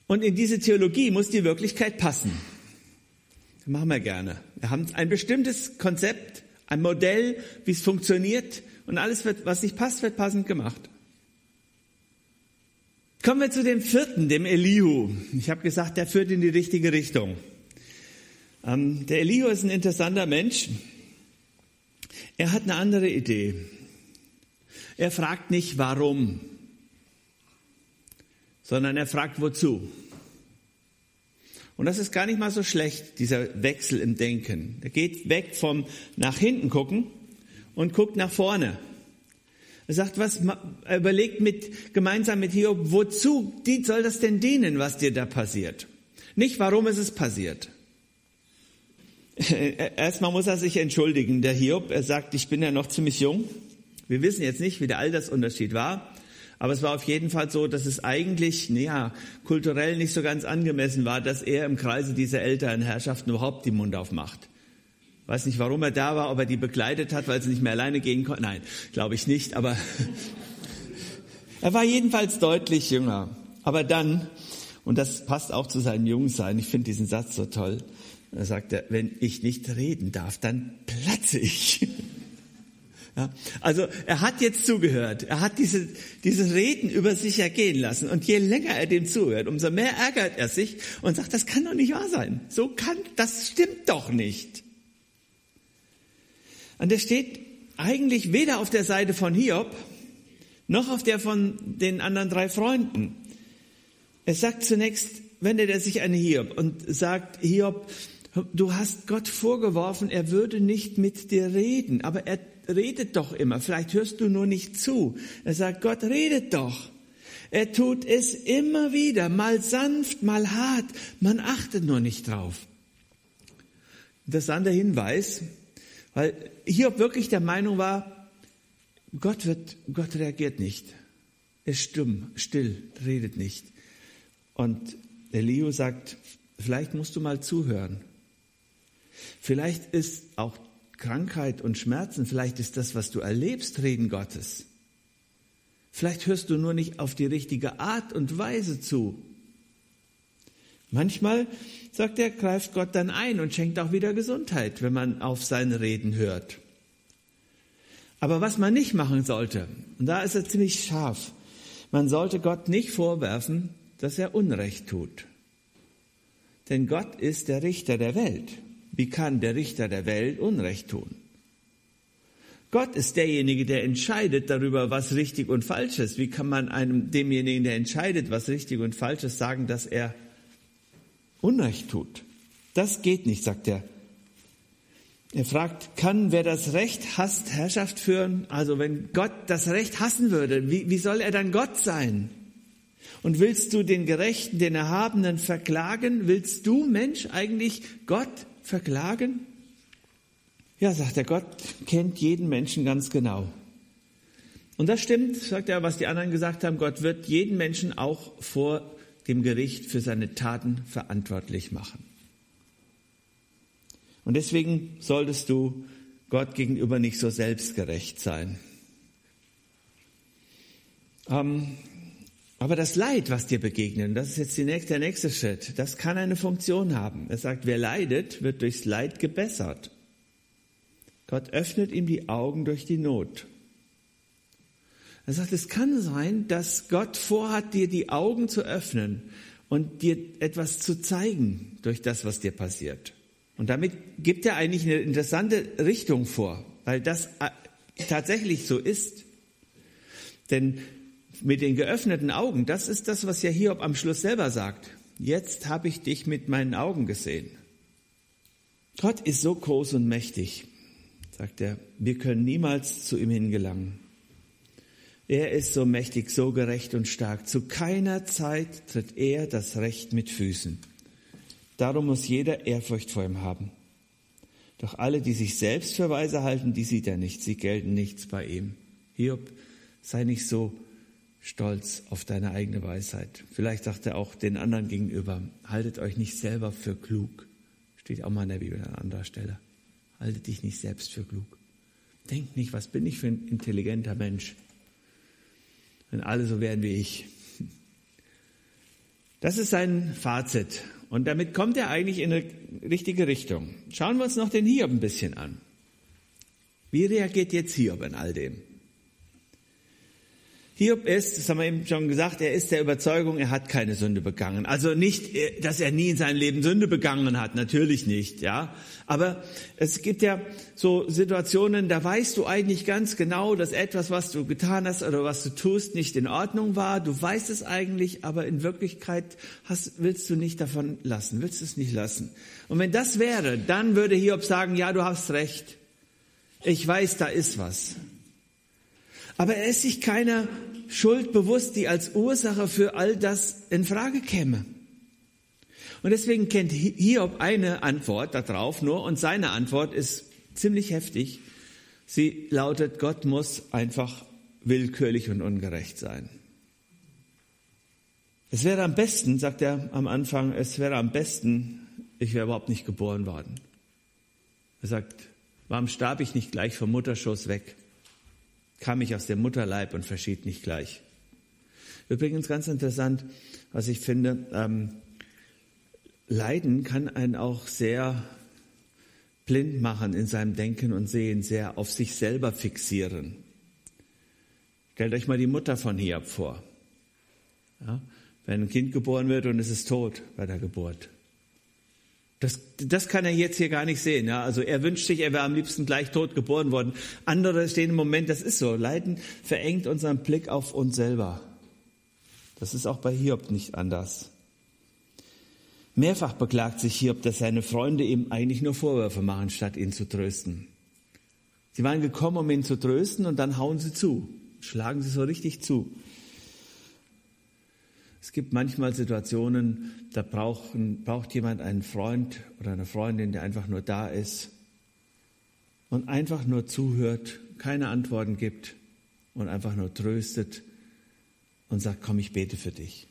und in diese Theologie muss die Wirklichkeit passen. Das machen wir gerne. Wir haben ein bestimmtes Konzept, ein Modell, wie es funktioniert und alles, wird, was nicht passt, wird passend gemacht. Kommen wir zu dem vierten, dem Elihu. Ich habe gesagt, der führt in die richtige Richtung. Ähm, der Elihu ist ein interessanter Mensch. Er hat eine andere Idee. Er fragt nicht warum, sondern er fragt wozu. Und das ist gar nicht mal so schlecht, dieser Wechsel im Denken. Er geht weg vom nach hinten gucken und guckt nach vorne. Er sagt, was, er überlegt mit, gemeinsam mit Hiob, wozu soll das denn dienen, was dir da passiert? Nicht, warum ist es passiert? Erstmal muss er sich entschuldigen, der Hiob. Er sagt, ich bin ja noch ziemlich jung. Wir wissen jetzt nicht, wie der Altersunterschied war. Aber es war auf jeden Fall so, dass es eigentlich, naja, kulturell nicht so ganz angemessen war, dass er im Kreise dieser älteren Herrschaften überhaupt den Mund aufmacht. Weiß nicht, warum er da war, ob er die begleitet hat, weil sie nicht mehr alleine gehen konnten. Nein, glaube ich nicht, aber er war jedenfalls deutlich jünger. Aber dann, und das passt auch zu seinem Jungsein, ich finde diesen Satz so toll, da sagt er, wenn ich nicht reden darf, dann platze ich. Ja, also er hat jetzt zugehört, er hat diese, diese Reden über sich ergehen lassen und je länger er dem zuhört, umso mehr ärgert er sich und sagt, das kann doch nicht wahr sein. So kann, das stimmt doch nicht. Und er steht eigentlich weder auf der Seite von Hiob, noch auf der von den anderen drei Freunden. Er sagt zunächst, wendet er sich an Hiob und sagt, Hiob, du hast Gott vorgeworfen, er würde nicht mit dir reden, aber er redet doch immer. Vielleicht hörst du nur nicht zu. Er sagt, Gott redet doch. Er tut es immer wieder, mal sanft, mal hart. Man achtet nur nicht drauf. Interessanter Hinweis, weil Hiob wirklich der Meinung war, Gott wird, Gott reagiert nicht. Er ist stumm, still, redet nicht. Und Elihu sagt, vielleicht musst du mal zuhören. Vielleicht ist auch Krankheit und Schmerzen, vielleicht ist das, was du erlebst, Reden Gottes. Vielleicht hörst du nur nicht auf die richtige Art und Weise zu. Manchmal, sagt er, greift Gott dann ein und schenkt auch wieder Gesundheit, wenn man auf seine Reden hört. Aber was man nicht machen sollte, und da ist er ziemlich scharf, man sollte Gott nicht vorwerfen, dass er Unrecht tut. Denn Gott ist der Richter der Welt. Wie kann der Richter der Welt Unrecht tun? Gott ist derjenige, der entscheidet darüber, was richtig und falsch ist. Wie kann man einem, demjenigen, der entscheidet, was richtig und falsch ist, sagen, dass er Unrecht tut? Das geht nicht, sagt er. Er fragt, kann wer das Recht hasst, Herrschaft führen? Also wenn Gott das Recht hassen würde, wie, wie soll er dann Gott sein? Und willst du den Gerechten, den Erhabenen verklagen? Willst du, Mensch, eigentlich Gott verklagen? Ja, sagt er, Gott kennt jeden Menschen ganz genau. Und das stimmt, sagt er, was die anderen gesagt haben, Gott wird jeden Menschen auch vor dem Gericht für seine Taten verantwortlich machen. Und deswegen solltest du Gott gegenüber nicht so selbstgerecht sein. Ähm, aber das Leid, was dir begegnet, das ist jetzt nächste, der nächste Schritt, das kann eine Funktion haben. Er sagt, wer leidet, wird durchs Leid gebessert. Gott öffnet ihm die Augen durch die Not. Er sagt, es kann sein, dass Gott vorhat, dir die Augen zu öffnen und dir etwas zu zeigen durch das, was dir passiert. Und damit gibt er eigentlich eine interessante Richtung vor, weil das äh, tatsächlich so ist. Denn mit den geöffneten Augen, das ist das, was ja Hiob am Schluss selber sagt. Jetzt habe ich dich mit meinen Augen gesehen. Gott ist so groß und mächtig, sagt er, wir können niemals zu ihm hingelangen. Er ist so mächtig, so gerecht und stark. Zu keiner Zeit tritt er das Recht mit Füßen. Darum muss jeder Ehrfurcht vor ihm haben. Doch alle, die sich selbst für weise halten, die sieht er nicht. Sie gelten nichts bei ihm. Hiob, sei nicht so stolz auf deine eigene Weisheit. Vielleicht sagt er auch den anderen gegenüber, haltet euch nicht selber für klug. Steht auch mal in der Bibel an anderer Stelle. Haltet dich nicht selbst für klug. Denkt nicht, was bin ich für ein intelligenter Mensch, wenn alle so wären wie ich. Das ist sein Fazit. Und damit kommt er eigentlich in eine richtige Richtung. Schauen wir uns noch den Hiob ein bisschen an. Wie reagiert jetzt Hiob in all dem? Hiob ist, das haben wir eben schon gesagt, er ist der Überzeugung, er hat keine Sünde begangen. Also nicht, äh, dass er nie in seinem Leben Sünde begangen hat, natürlich nicht, ja. Aber es gibt ja so Situationen, da weißt du eigentlich ganz genau, dass etwas, was du getan hast oder was du tust, nicht in Ordnung war. Du weißt es eigentlich, aber in Wirklichkeit hast, willst du nicht davon lassen, willst es nicht lassen. Und wenn das wäre, dann würde Hiob sagen, ja, du hast recht. Ich weiß, da ist was. Aber er ist sich keiner Schuld bewusst, die als Ursache für all das in Frage käme. Und deswegen kennt Hiob eine Antwort darauf nur und seine Antwort ist ziemlich heftig. Sie lautet, Gott muss einfach willkürlich und ungerecht sein. Es wäre am besten, sagt er am Anfang, es wäre am besten, ich wäre überhaupt nicht geboren worden. Er sagt, warum starb ich nicht gleich vom Mutterschoß weg? Kam ich aus dem Mutterleib und verschied nicht gleich. Übrigens ganz interessant, was ich finde, ähm, Leiden kann einen auch sehr blind machen in seinem Denken und Sehen, sehr auf sich selber fixieren. Stellt euch mal die Mutter von Hiob vor. Ja, wenn ein Kind geboren wird und es ist tot bei der Geburt. Das, das kann er jetzt hier gar nicht sehen. Ja? Also er wünscht sich, er wäre am liebsten gleich tot geboren worden. Andere stehen im Moment, das ist so. Leiden verengt unseren Blick auf uns selber. Das ist auch bei Hiob nicht anders. Mehrfach beklagt sich Hiob, dass seine Freunde ihm eigentlich nur Vorwürfe machen, statt ihn zu trösten. Sie waren gekommen, um ihn zu trösten, und dann hauen sie zu, schlagen sie so richtig zu. Es gibt manchmal Situationen, da brauchen, braucht jemand einen Freund oder eine Freundin, der einfach nur da ist und einfach nur zuhört, keine Antworten gibt und einfach nur tröstet und sagt, komm, ich bete für dich.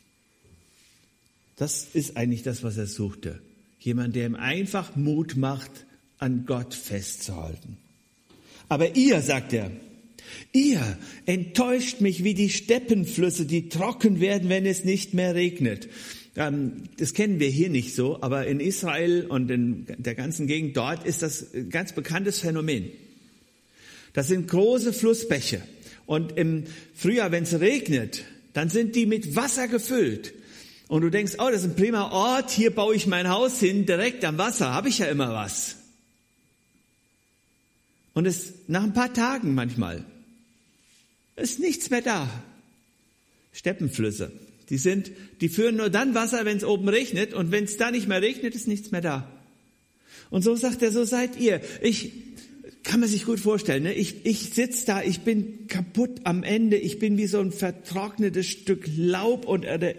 Das ist eigentlich das, was er suchte. Jemand, der ihm einfach Mut macht, an Gott festzuhalten. Aber ihr, sagt er, Ihr enttäuscht mich wie die Steppenflüsse, die trocken werden, wenn es nicht mehr regnet. Ähm, das kennen wir hier nicht so, aber in Israel und in der ganzen Gegend dort ist das ein ganz bekanntes Phänomen. Das sind große Flussbäche. Und im Frühjahr, wenn es regnet, dann sind die mit Wasser gefüllt. Und du denkst, oh, das ist ein prima Ort, hier baue ich mein Haus hin, direkt am Wasser, habe ich ja immer was. Und es nach ein paar Tagen manchmal ist nichts mehr da. Steppenflüsse. Die sind, die führen nur dann Wasser, wenn es oben regnet und wenn es da nicht mehr regnet, ist nichts mehr da. Und so sagt er, so seid ihr. Ich kann man sich gut vorstellen. Ne? Ich, ich sitz da, ich bin kaputt am Ende, ich bin wie so ein vertrocknetes Stück Laub und, oder,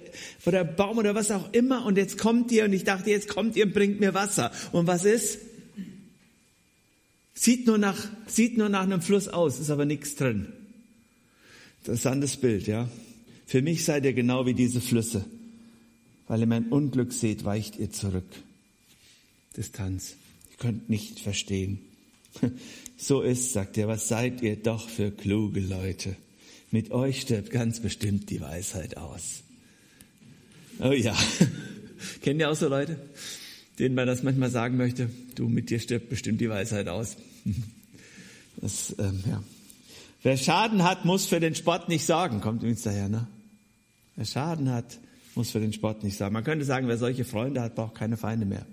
oder Baum oder was auch immer. Und jetzt kommt ihr und ich dachte, jetzt kommt ihr und bringt mir Wasser. Und was ist? Sieht nur nach, sieht nur nach einem Fluss aus, ist aber nichts drin. Interessantes Bild, ja. Für mich seid ihr genau wie diese Flüsse. Weil ihr mein Unglück seht, weicht ihr zurück. Distanz. Ihr könnt nicht verstehen. So ist, sagt er, was seid ihr doch für kluge Leute. Mit euch stirbt ganz bestimmt die Weisheit aus. Oh ja. Kennt ihr auch so Leute, denen man das manchmal sagen möchte? Du, mit dir stirbt bestimmt die Weisheit aus. Das, ähm, ja. Wer Schaden hat, muss für den Sport nicht sorgen. Kommt übrigens daher, ne? Wer Schaden hat, muss für den Sport nicht sorgen. Man könnte sagen, wer solche Freunde hat, braucht keine Feinde mehr.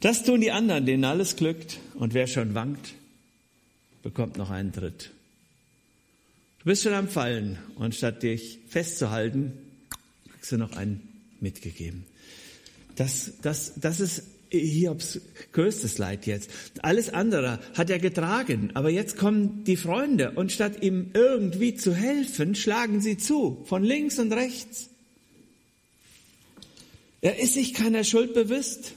Das tun die anderen, denen alles glückt. Und wer schon wankt, bekommt noch einen Tritt. Du bist schon am Fallen und statt dich festzuhalten, kriegst du noch einen mitgegeben. Das, das, das ist Hiobs größtes Leid jetzt. Alles andere hat er getragen, aber jetzt kommen die Freunde und statt ihm irgendwie zu helfen, schlagen sie zu, von links und rechts. Er ist sich keiner Schuld bewusst.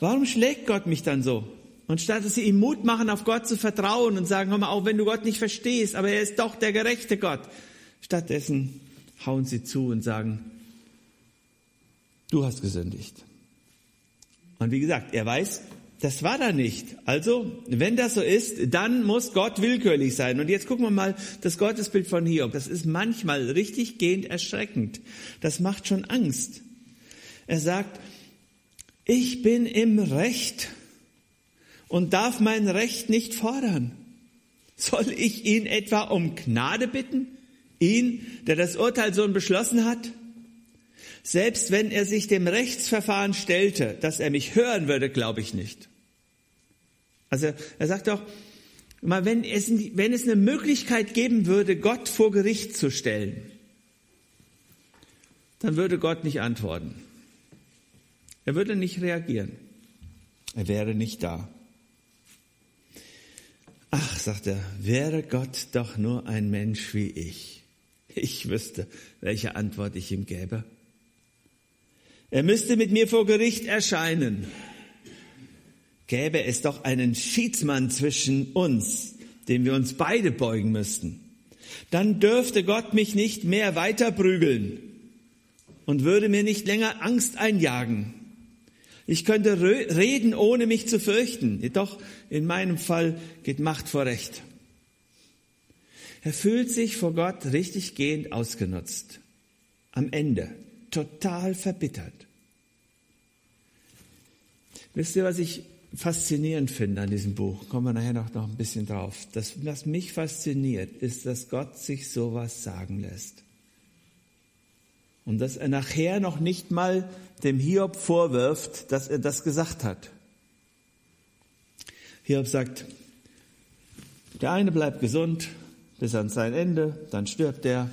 Warum schlägt Gott mich dann so? Und statt dass sie ihm Mut machen, auf Gott zu vertrauen und sagen, hör mal, auch wenn du Gott nicht verstehst, aber er ist doch der gerechte Gott. Stattdessen hauen sie zu und sagen, du hast gesündigt. Und wie gesagt, er weiß, das war da nicht. Also, wenn das so ist, dann muss Gott willkürlich sein. Und jetzt gucken wir mal das Gottesbild von Hiob. Das ist manchmal richtig gehend erschreckend. Das macht schon Angst. Er sagt, ich bin im Recht und darf mein Recht nicht fordern. Soll ich ihn etwa um Gnade bitten? Ihn, der das Urteil so beschlossen hat? Selbst wenn er sich dem Rechtsverfahren stellte, dass er mich hören würde, glaube ich nicht. Also er sagt doch, mal, wenn es, wenn es eine Möglichkeit geben würde, Gott vor Gericht zu stellen, dann würde Gott nicht antworten. Er würde nicht reagieren. Er wäre nicht da. Ach, sagt er, wäre Gott doch nur ein Mensch wie ich. Ich wüsste, welche Antwort ich ihm gäbe. Er müsste mit mir vor Gericht erscheinen. Gäbe es doch einen Schiedsmann zwischen uns, dem wir uns beide beugen müssten. Dann dürfte Gott mich nicht mehr weiter prügeln und würde mir nicht länger Angst einjagen. Ich könnte reden, ohne mich zu fürchten. Jedoch in meinem Fall geht Macht vor Recht. Er fühlt sich vor Gott richtig gehend ausgenutzt. Am Ende total verbittert. Wisst ihr, was ich faszinierend finde an diesem Buch? Kommen wir nachher noch, noch ein bisschen drauf. Das, was mich fasziniert, ist, dass Gott sich sowas sagen lässt. Und dass er nachher noch nicht mal dem Hiob vorwirft, dass er das gesagt hat. Hiob sagt, der eine bleibt gesund bis an sein Ende, dann stirbt er,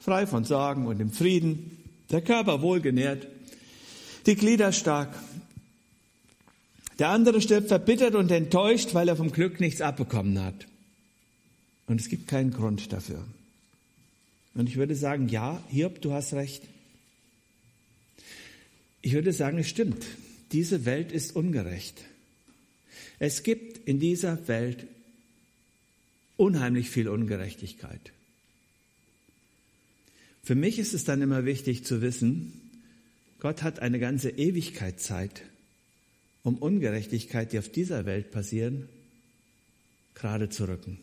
frei von Sorgen und im Frieden der Körper wohlgenährt, die Glieder stark. Der andere stirbt verbittert und enttäuscht, weil er vom Glück nichts abbekommen hat. Und es gibt keinen Grund dafür. Und ich würde sagen, ja, Hiob, du hast recht. Ich würde sagen, es stimmt. Diese Welt ist ungerecht. Es gibt in dieser Welt unheimlich viel Ungerechtigkeit. Für mich ist es dann immer wichtig zu wissen, Gott hat eine ganze Ewigkeit Zeit, um Ungerechtigkeit, die auf dieser Welt passieren, gerade zu rücken.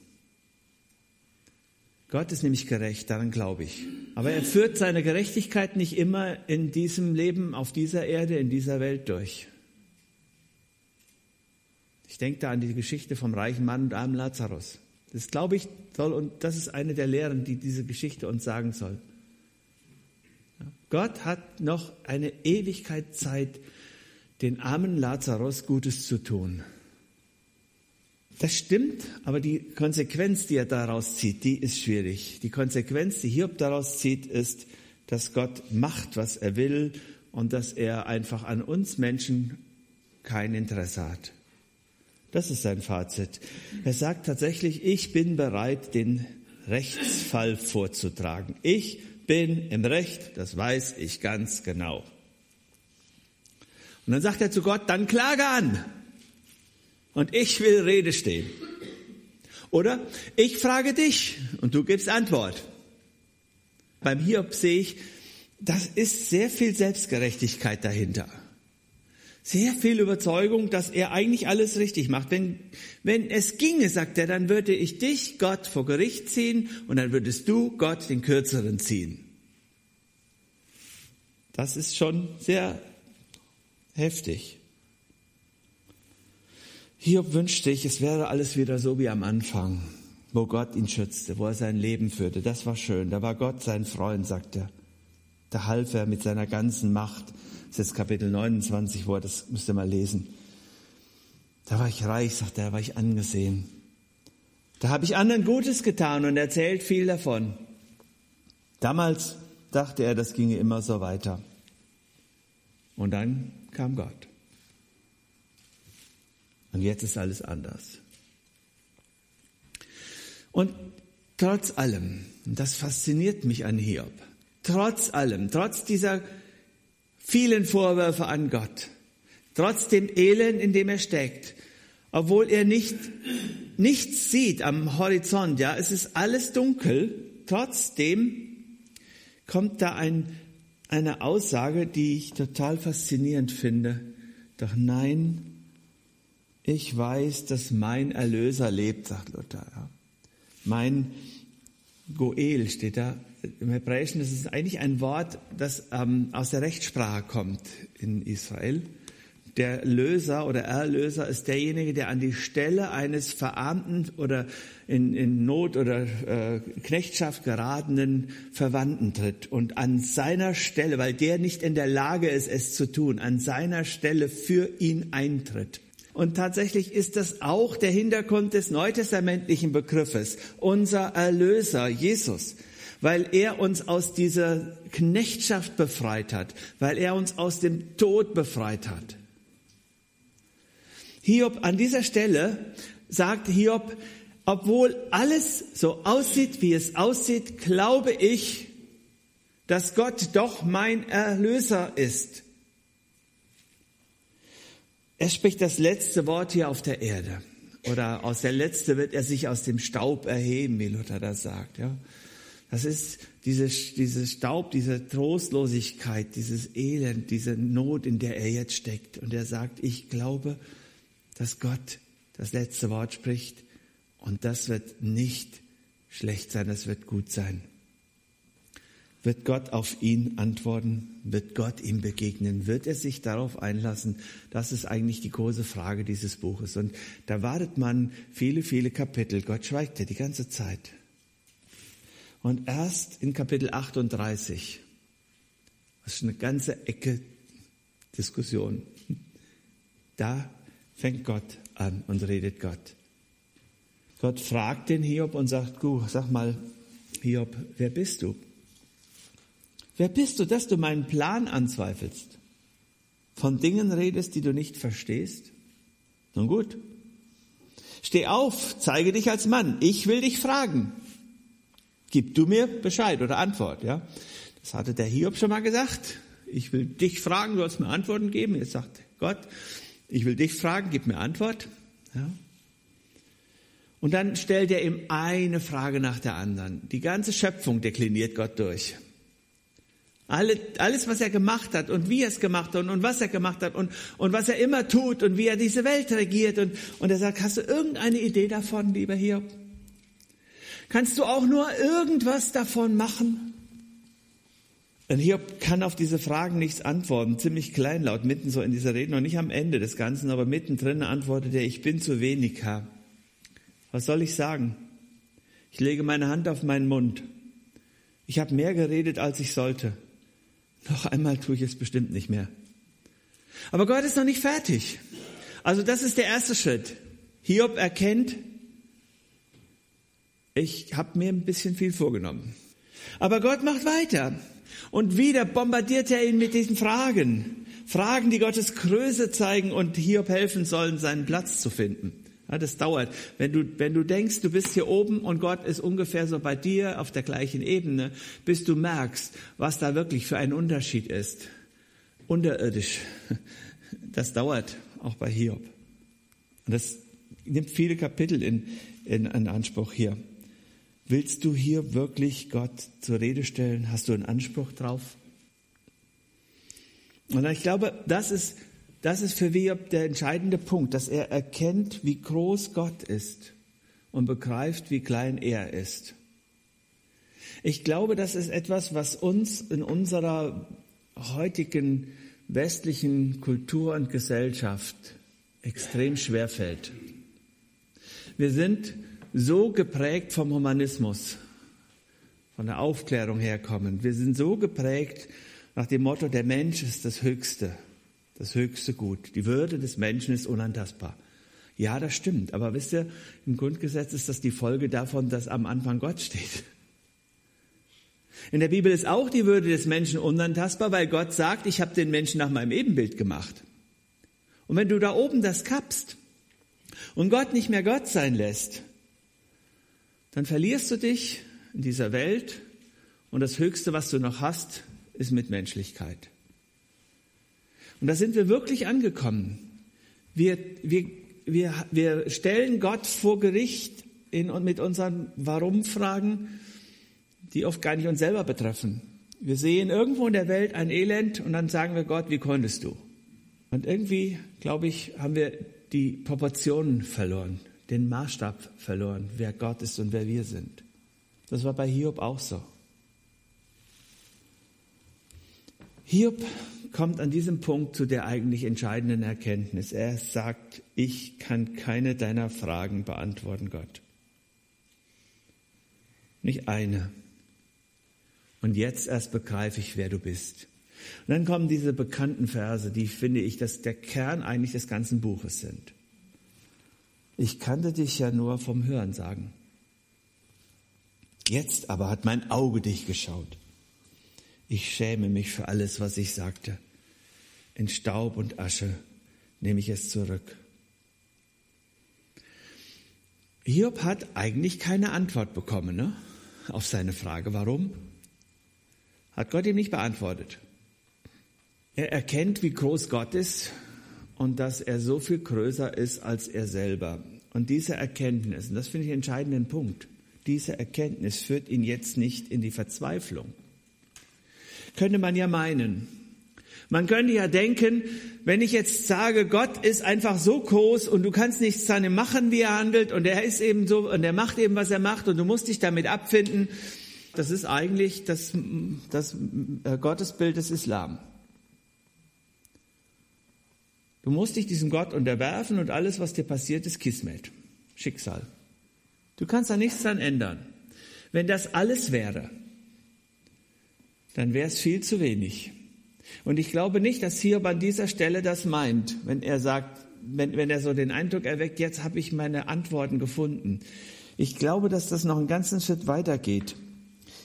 Gott ist nämlich gerecht, daran glaube ich. Aber er führt seine Gerechtigkeit nicht immer in diesem Leben, auf dieser Erde, in dieser Welt durch. Ich denke da an die Geschichte vom reichen Mann und armen Lazarus. Das glaube ich soll, und das ist eine der Lehren, die diese Geschichte uns sagen soll. Gott hat noch eine Ewigkeit Zeit, den armen Lazarus Gutes zu tun. Das stimmt, aber die Konsequenz, die er daraus zieht, die ist schwierig. Die Konsequenz, die Hiob daraus zieht, ist, dass Gott macht, was er will und dass er einfach an uns Menschen kein Interesse hat. Das ist sein Fazit. Er sagt tatsächlich, ich bin bereit, den Rechtsfall vorzutragen. Ich bin im Recht, das weiß ich ganz genau. Und dann sagt er zu Gott, dann klage an. Und ich will Rede stehen. Oder ich frage dich und du gibst Antwort. Beim Hiob sehe ich, das ist sehr viel Selbstgerechtigkeit dahinter. Sehr viel Überzeugung, dass er eigentlich alles richtig macht. Wenn, wenn es ginge, sagt er, dann würde ich dich, Gott, vor Gericht ziehen und dann würdest du, Gott, den Kürzeren ziehen. Das ist schon sehr heftig. Hiob wünschte ich, es wäre alles wieder so wie am Anfang, wo Gott ihn schützte, wo er sein Leben führte. Das war schön. Da war Gott sein Freund, sagt er. Da half er mit seiner ganzen Macht. Das ist Kapitel 29, wo er das müsst ihr mal lesen. Da war ich reich, sagt er, da war ich angesehen. Da habe ich anderen Gutes getan und erzählt viel davon. Damals dachte er, das ginge immer so weiter. Und dann kam Gott. Und jetzt ist alles anders. Und trotz allem, und das fasziniert mich an Hiob, trotz allem, trotz dieser vielen Vorwürfe an Gott, trotz dem Elend, in dem er steckt, obwohl er nicht, nichts sieht am Horizont, ja, es ist alles dunkel, trotzdem kommt da ein, eine Aussage, die ich total faszinierend finde. Doch nein, ich weiß, dass mein Erlöser lebt, sagt Luther. Ja. Mein Goel steht da. Im Hebräischen ist es eigentlich ein Wort, das ähm, aus der Rechtssprache kommt in Israel. Der Löser oder Erlöser ist derjenige, der an die Stelle eines verarmten oder in, in Not oder äh, Knechtschaft geratenen Verwandten tritt und an seiner Stelle, weil der nicht in der Lage ist, es zu tun, an seiner Stelle für ihn eintritt. Und tatsächlich ist das auch der Hintergrund des neutestamentlichen Begriffes, unser Erlöser, Jesus, weil er uns aus dieser Knechtschaft befreit hat, weil er uns aus dem Tod befreit hat. Hiob an dieser Stelle sagt Hiob, obwohl alles so aussieht, wie es aussieht, glaube ich, dass Gott doch mein Erlöser ist. Er spricht das letzte Wort hier auf der Erde. Oder aus der letzte wird er sich aus dem Staub erheben, wie Luther das sagt. Ja. Das ist dieses, dieses Staub, diese Trostlosigkeit, dieses Elend, diese Not, in der er jetzt steckt. Und er sagt, ich glaube, dass Gott das letzte Wort spricht und das wird nicht schlecht sein, das wird gut sein. Wird Gott auf ihn antworten? Wird Gott ihm begegnen? Wird er sich darauf einlassen? Das ist eigentlich die große Frage dieses Buches. Und da wartet man viele, viele Kapitel. Gott schweigt ja die ganze Zeit. Und erst in Kapitel 38, das ist eine ganze Ecke Diskussion, da fängt Gott an und redet Gott. Gott fragt den Hiob und sagt, gut, sag mal, Hiob, wer bist du? Wer bist du, dass du meinen Plan anzweifelst? Von Dingen redest, die du nicht verstehst? Nun gut. Steh auf, zeige dich als Mann. Ich will dich fragen. Gib du mir Bescheid oder Antwort, ja? Das hatte der Hiob schon mal gesagt. Ich will dich fragen, du sollst mir Antworten geben. Jetzt sagt Gott, ich will dich fragen, gib mir Antwort, ja? Und dann stellt er ihm eine Frage nach der anderen. Die ganze Schöpfung dekliniert Gott durch. Alle, alles, was er gemacht hat und wie er es gemacht hat und, und was er gemacht hat und, und was er immer tut und wie er diese Welt regiert. Und, und er sagt, hast du irgendeine Idee davon, lieber Hiob? Kannst du auch nur irgendwas davon machen? Und Hiob kann auf diese Fragen nichts antworten, ziemlich kleinlaut, mitten so in dieser Rede, noch nicht am Ende des Ganzen, aber mittendrin antwortet er, ich bin zu wenig, Herr. Was soll ich sagen? Ich lege meine Hand auf meinen Mund. Ich habe mehr geredet, als ich sollte. Noch einmal tue ich es bestimmt nicht mehr. Aber Gott ist noch nicht fertig. Also das ist der erste Schritt. Hiob erkennt, ich habe mir ein bisschen viel vorgenommen. Aber Gott macht weiter. Und wieder bombardiert er ihn mit diesen Fragen. Fragen, die Gottes Größe zeigen und Hiob helfen sollen, seinen Platz zu finden. Ja, das dauert. Wenn du, wenn du denkst, du bist hier oben und Gott ist ungefähr so bei dir auf der gleichen Ebene, bis du merkst, was da wirklich für ein Unterschied ist. Unterirdisch. Das dauert auch bei Hiob. Und das nimmt viele Kapitel in, in, in Anspruch hier. Willst du hier wirklich Gott zur Rede stellen? Hast du einen Anspruch drauf? Und ich glaube, das ist das ist für Hiob der entscheidende Punkt, dass er erkennt, wie groß Gott ist und begreift, wie klein er ist. Ich glaube, das ist etwas, was uns in unserer heutigen westlichen Kultur und Gesellschaft extrem schwer fällt. Wir sind so geprägt vom Humanismus, von der Aufklärung herkommen. Wir sind so geprägt nach dem Motto, der Mensch ist das Höchste das höchste Gut. Die Würde des Menschen ist unantastbar. Ja, das stimmt. Aber wisst ihr, im Grundgesetz ist das die Folge davon, dass am Anfang Gott steht. In der Bibel ist auch die Würde des Menschen unantastbar, weil Gott sagt, ich habe den Menschen nach meinem Ebenbild gemacht. Und wenn du da oben das kappst und Gott nicht mehr Gott sein lässt, dann verlierst du dich in dieser Welt und das Höchste, was du noch hast, ist Mitmenschlichkeit. Und da sind wir wirklich angekommen. Wir, wir, wir, wir stellen Gott vor Gericht in, mit unseren Warum-Fragen, die oft gar nicht uns selber betreffen. Wir sehen irgendwo in der Welt ein Elend und dann sagen wir Gott, wie konntest du? Und irgendwie, glaube ich, haben wir die Proportionen verloren, den Maßstab verloren, wer Gott ist und wer wir sind. Das war bei Hiob auch so. Hiob kommt an diesem Punkt zu der eigentlich entscheidenden Erkenntnis. Er sagt, ich kann keine deiner Fragen beantworten, Gott. Nicht eine. Und jetzt erst begreife ich, wer du bist. Und dann kommen diese bekannten Verse, die finde ich, dass der Kern eigentlich des ganzen Buches sind. Ich kannte dich ja nur vom Hören sagen. Jetzt aber hat mein Auge dich geschaut. Ich schäme mich für alles, was ich sagte. In Staub und Asche nehme ich es zurück. Hiob hat eigentlich keine Antwort bekommen ne? auf seine Frage. Warum? Hat Gott ihm nicht beantwortet. Er erkennt, wie groß Gott ist und dass er so viel größer ist als er selber. Und diese Erkenntnis, und das finde ich einen entscheidenden Punkt, diese Erkenntnis führt ihn jetzt nicht in die Verzweiflung. Könnte man ja meinen. Man könnte ja denken, wenn ich jetzt sage, Gott ist einfach so groß und du kannst nichts seine machen, wie er handelt und er ist eben so und er macht eben, was er macht und du musst dich damit abfinden, das ist eigentlich das, das äh, Gottesbild des Islam. Du musst dich diesem Gott unterwerfen und alles, was dir passiert, ist Kismet, Schicksal. Du kannst da nichts dran ändern. Wenn das alles wäre, dann wäre es viel zu wenig. Und ich glaube nicht, dass Hiob an dieser Stelle das meint, wenn er sagt, wenn, wenn er so den Eindruck erweckt, jetzt habe ich meine Antworten gefunden. Ich glaube, dass das noch einen ganzen Schritt weitergeht.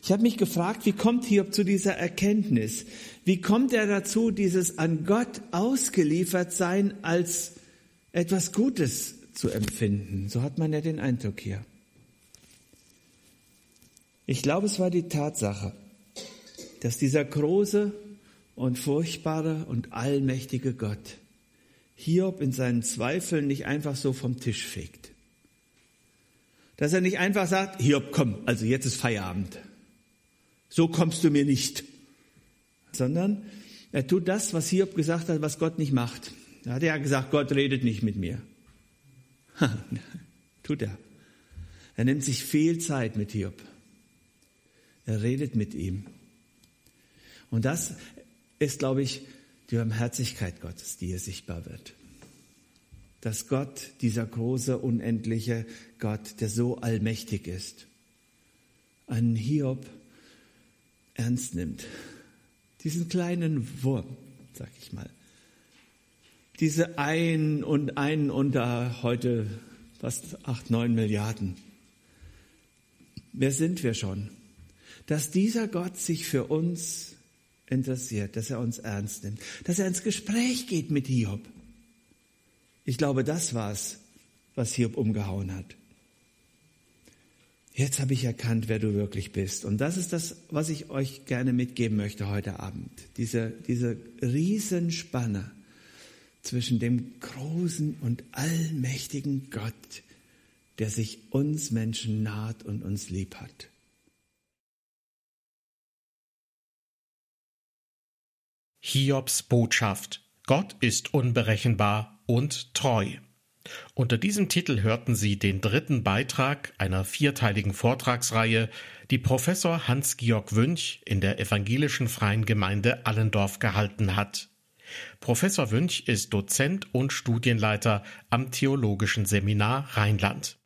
Ich habe mich gefragt, wie kommt Hiob zu dieser Erkenntnis? Wie kommt er dazu, dieses an Gott ausgeliefert sein als etwas Gutes zu empfinden? So hat man ja den Eindruck hier. Ich glaube, es war die Tatsache, dass dieser große und furchtbare und allmächtige Gott Hiob in seinen Zweifeln nicht einfach so vom Tisch fegt. Dass er nicht einfach sagt, Hiob, komm, also jetzt ist Feierabend so kommst du mir nicht. Sondern er tut das, was Hiob gesagt hat, was Gott nicht macht. Da hat er ja gesagt, Gott redet nicht mit mir. tut er. Er nimmt sich viel Zeit mit Hiob. Er redet mit ihm. Und das ist, glaube ich, die Barmherzigkeit Gottes, die hier sichtbar wird. Dass Gott, dieser große, unendliche Gott, der so allmächtig ist, einen Hiob ernst nimmt. Diesen kleinen Wurm, sag ich mal. Diese ein und einen unter heute fast acht, neun Milliarden. Wer sind wir schon? Dass dieser Gott sich für uns interessiert, dass er uns ernst nimmt, dass er ins Gespräch geht mit Hiob. Ich glaube, das war's, was Hiob umgehauen hat. Jetzt habe ich erkannt, wer du wirklich bist. Und das ist das, was ich euch gerne mitgeben möchte heute Abend. Diese, diese Riesenspanne zwischen dem großen und allmächtigen Gott, der sich uns Menschen naht und uns lieb hat. Hiobs Botschaft. Gott ist unberechenbar und treu. Unter diesem Titel hörten Sie den dritten Beitrag einer vierteiligen Vortragsreihe, die Professor Hans-Georg Wünch in der Evangelischen Freien Gemeinde Allendorf gehalten hat. Professor Wünch ist Dozent und Studienleiter am Theologischen Seminar Rheinland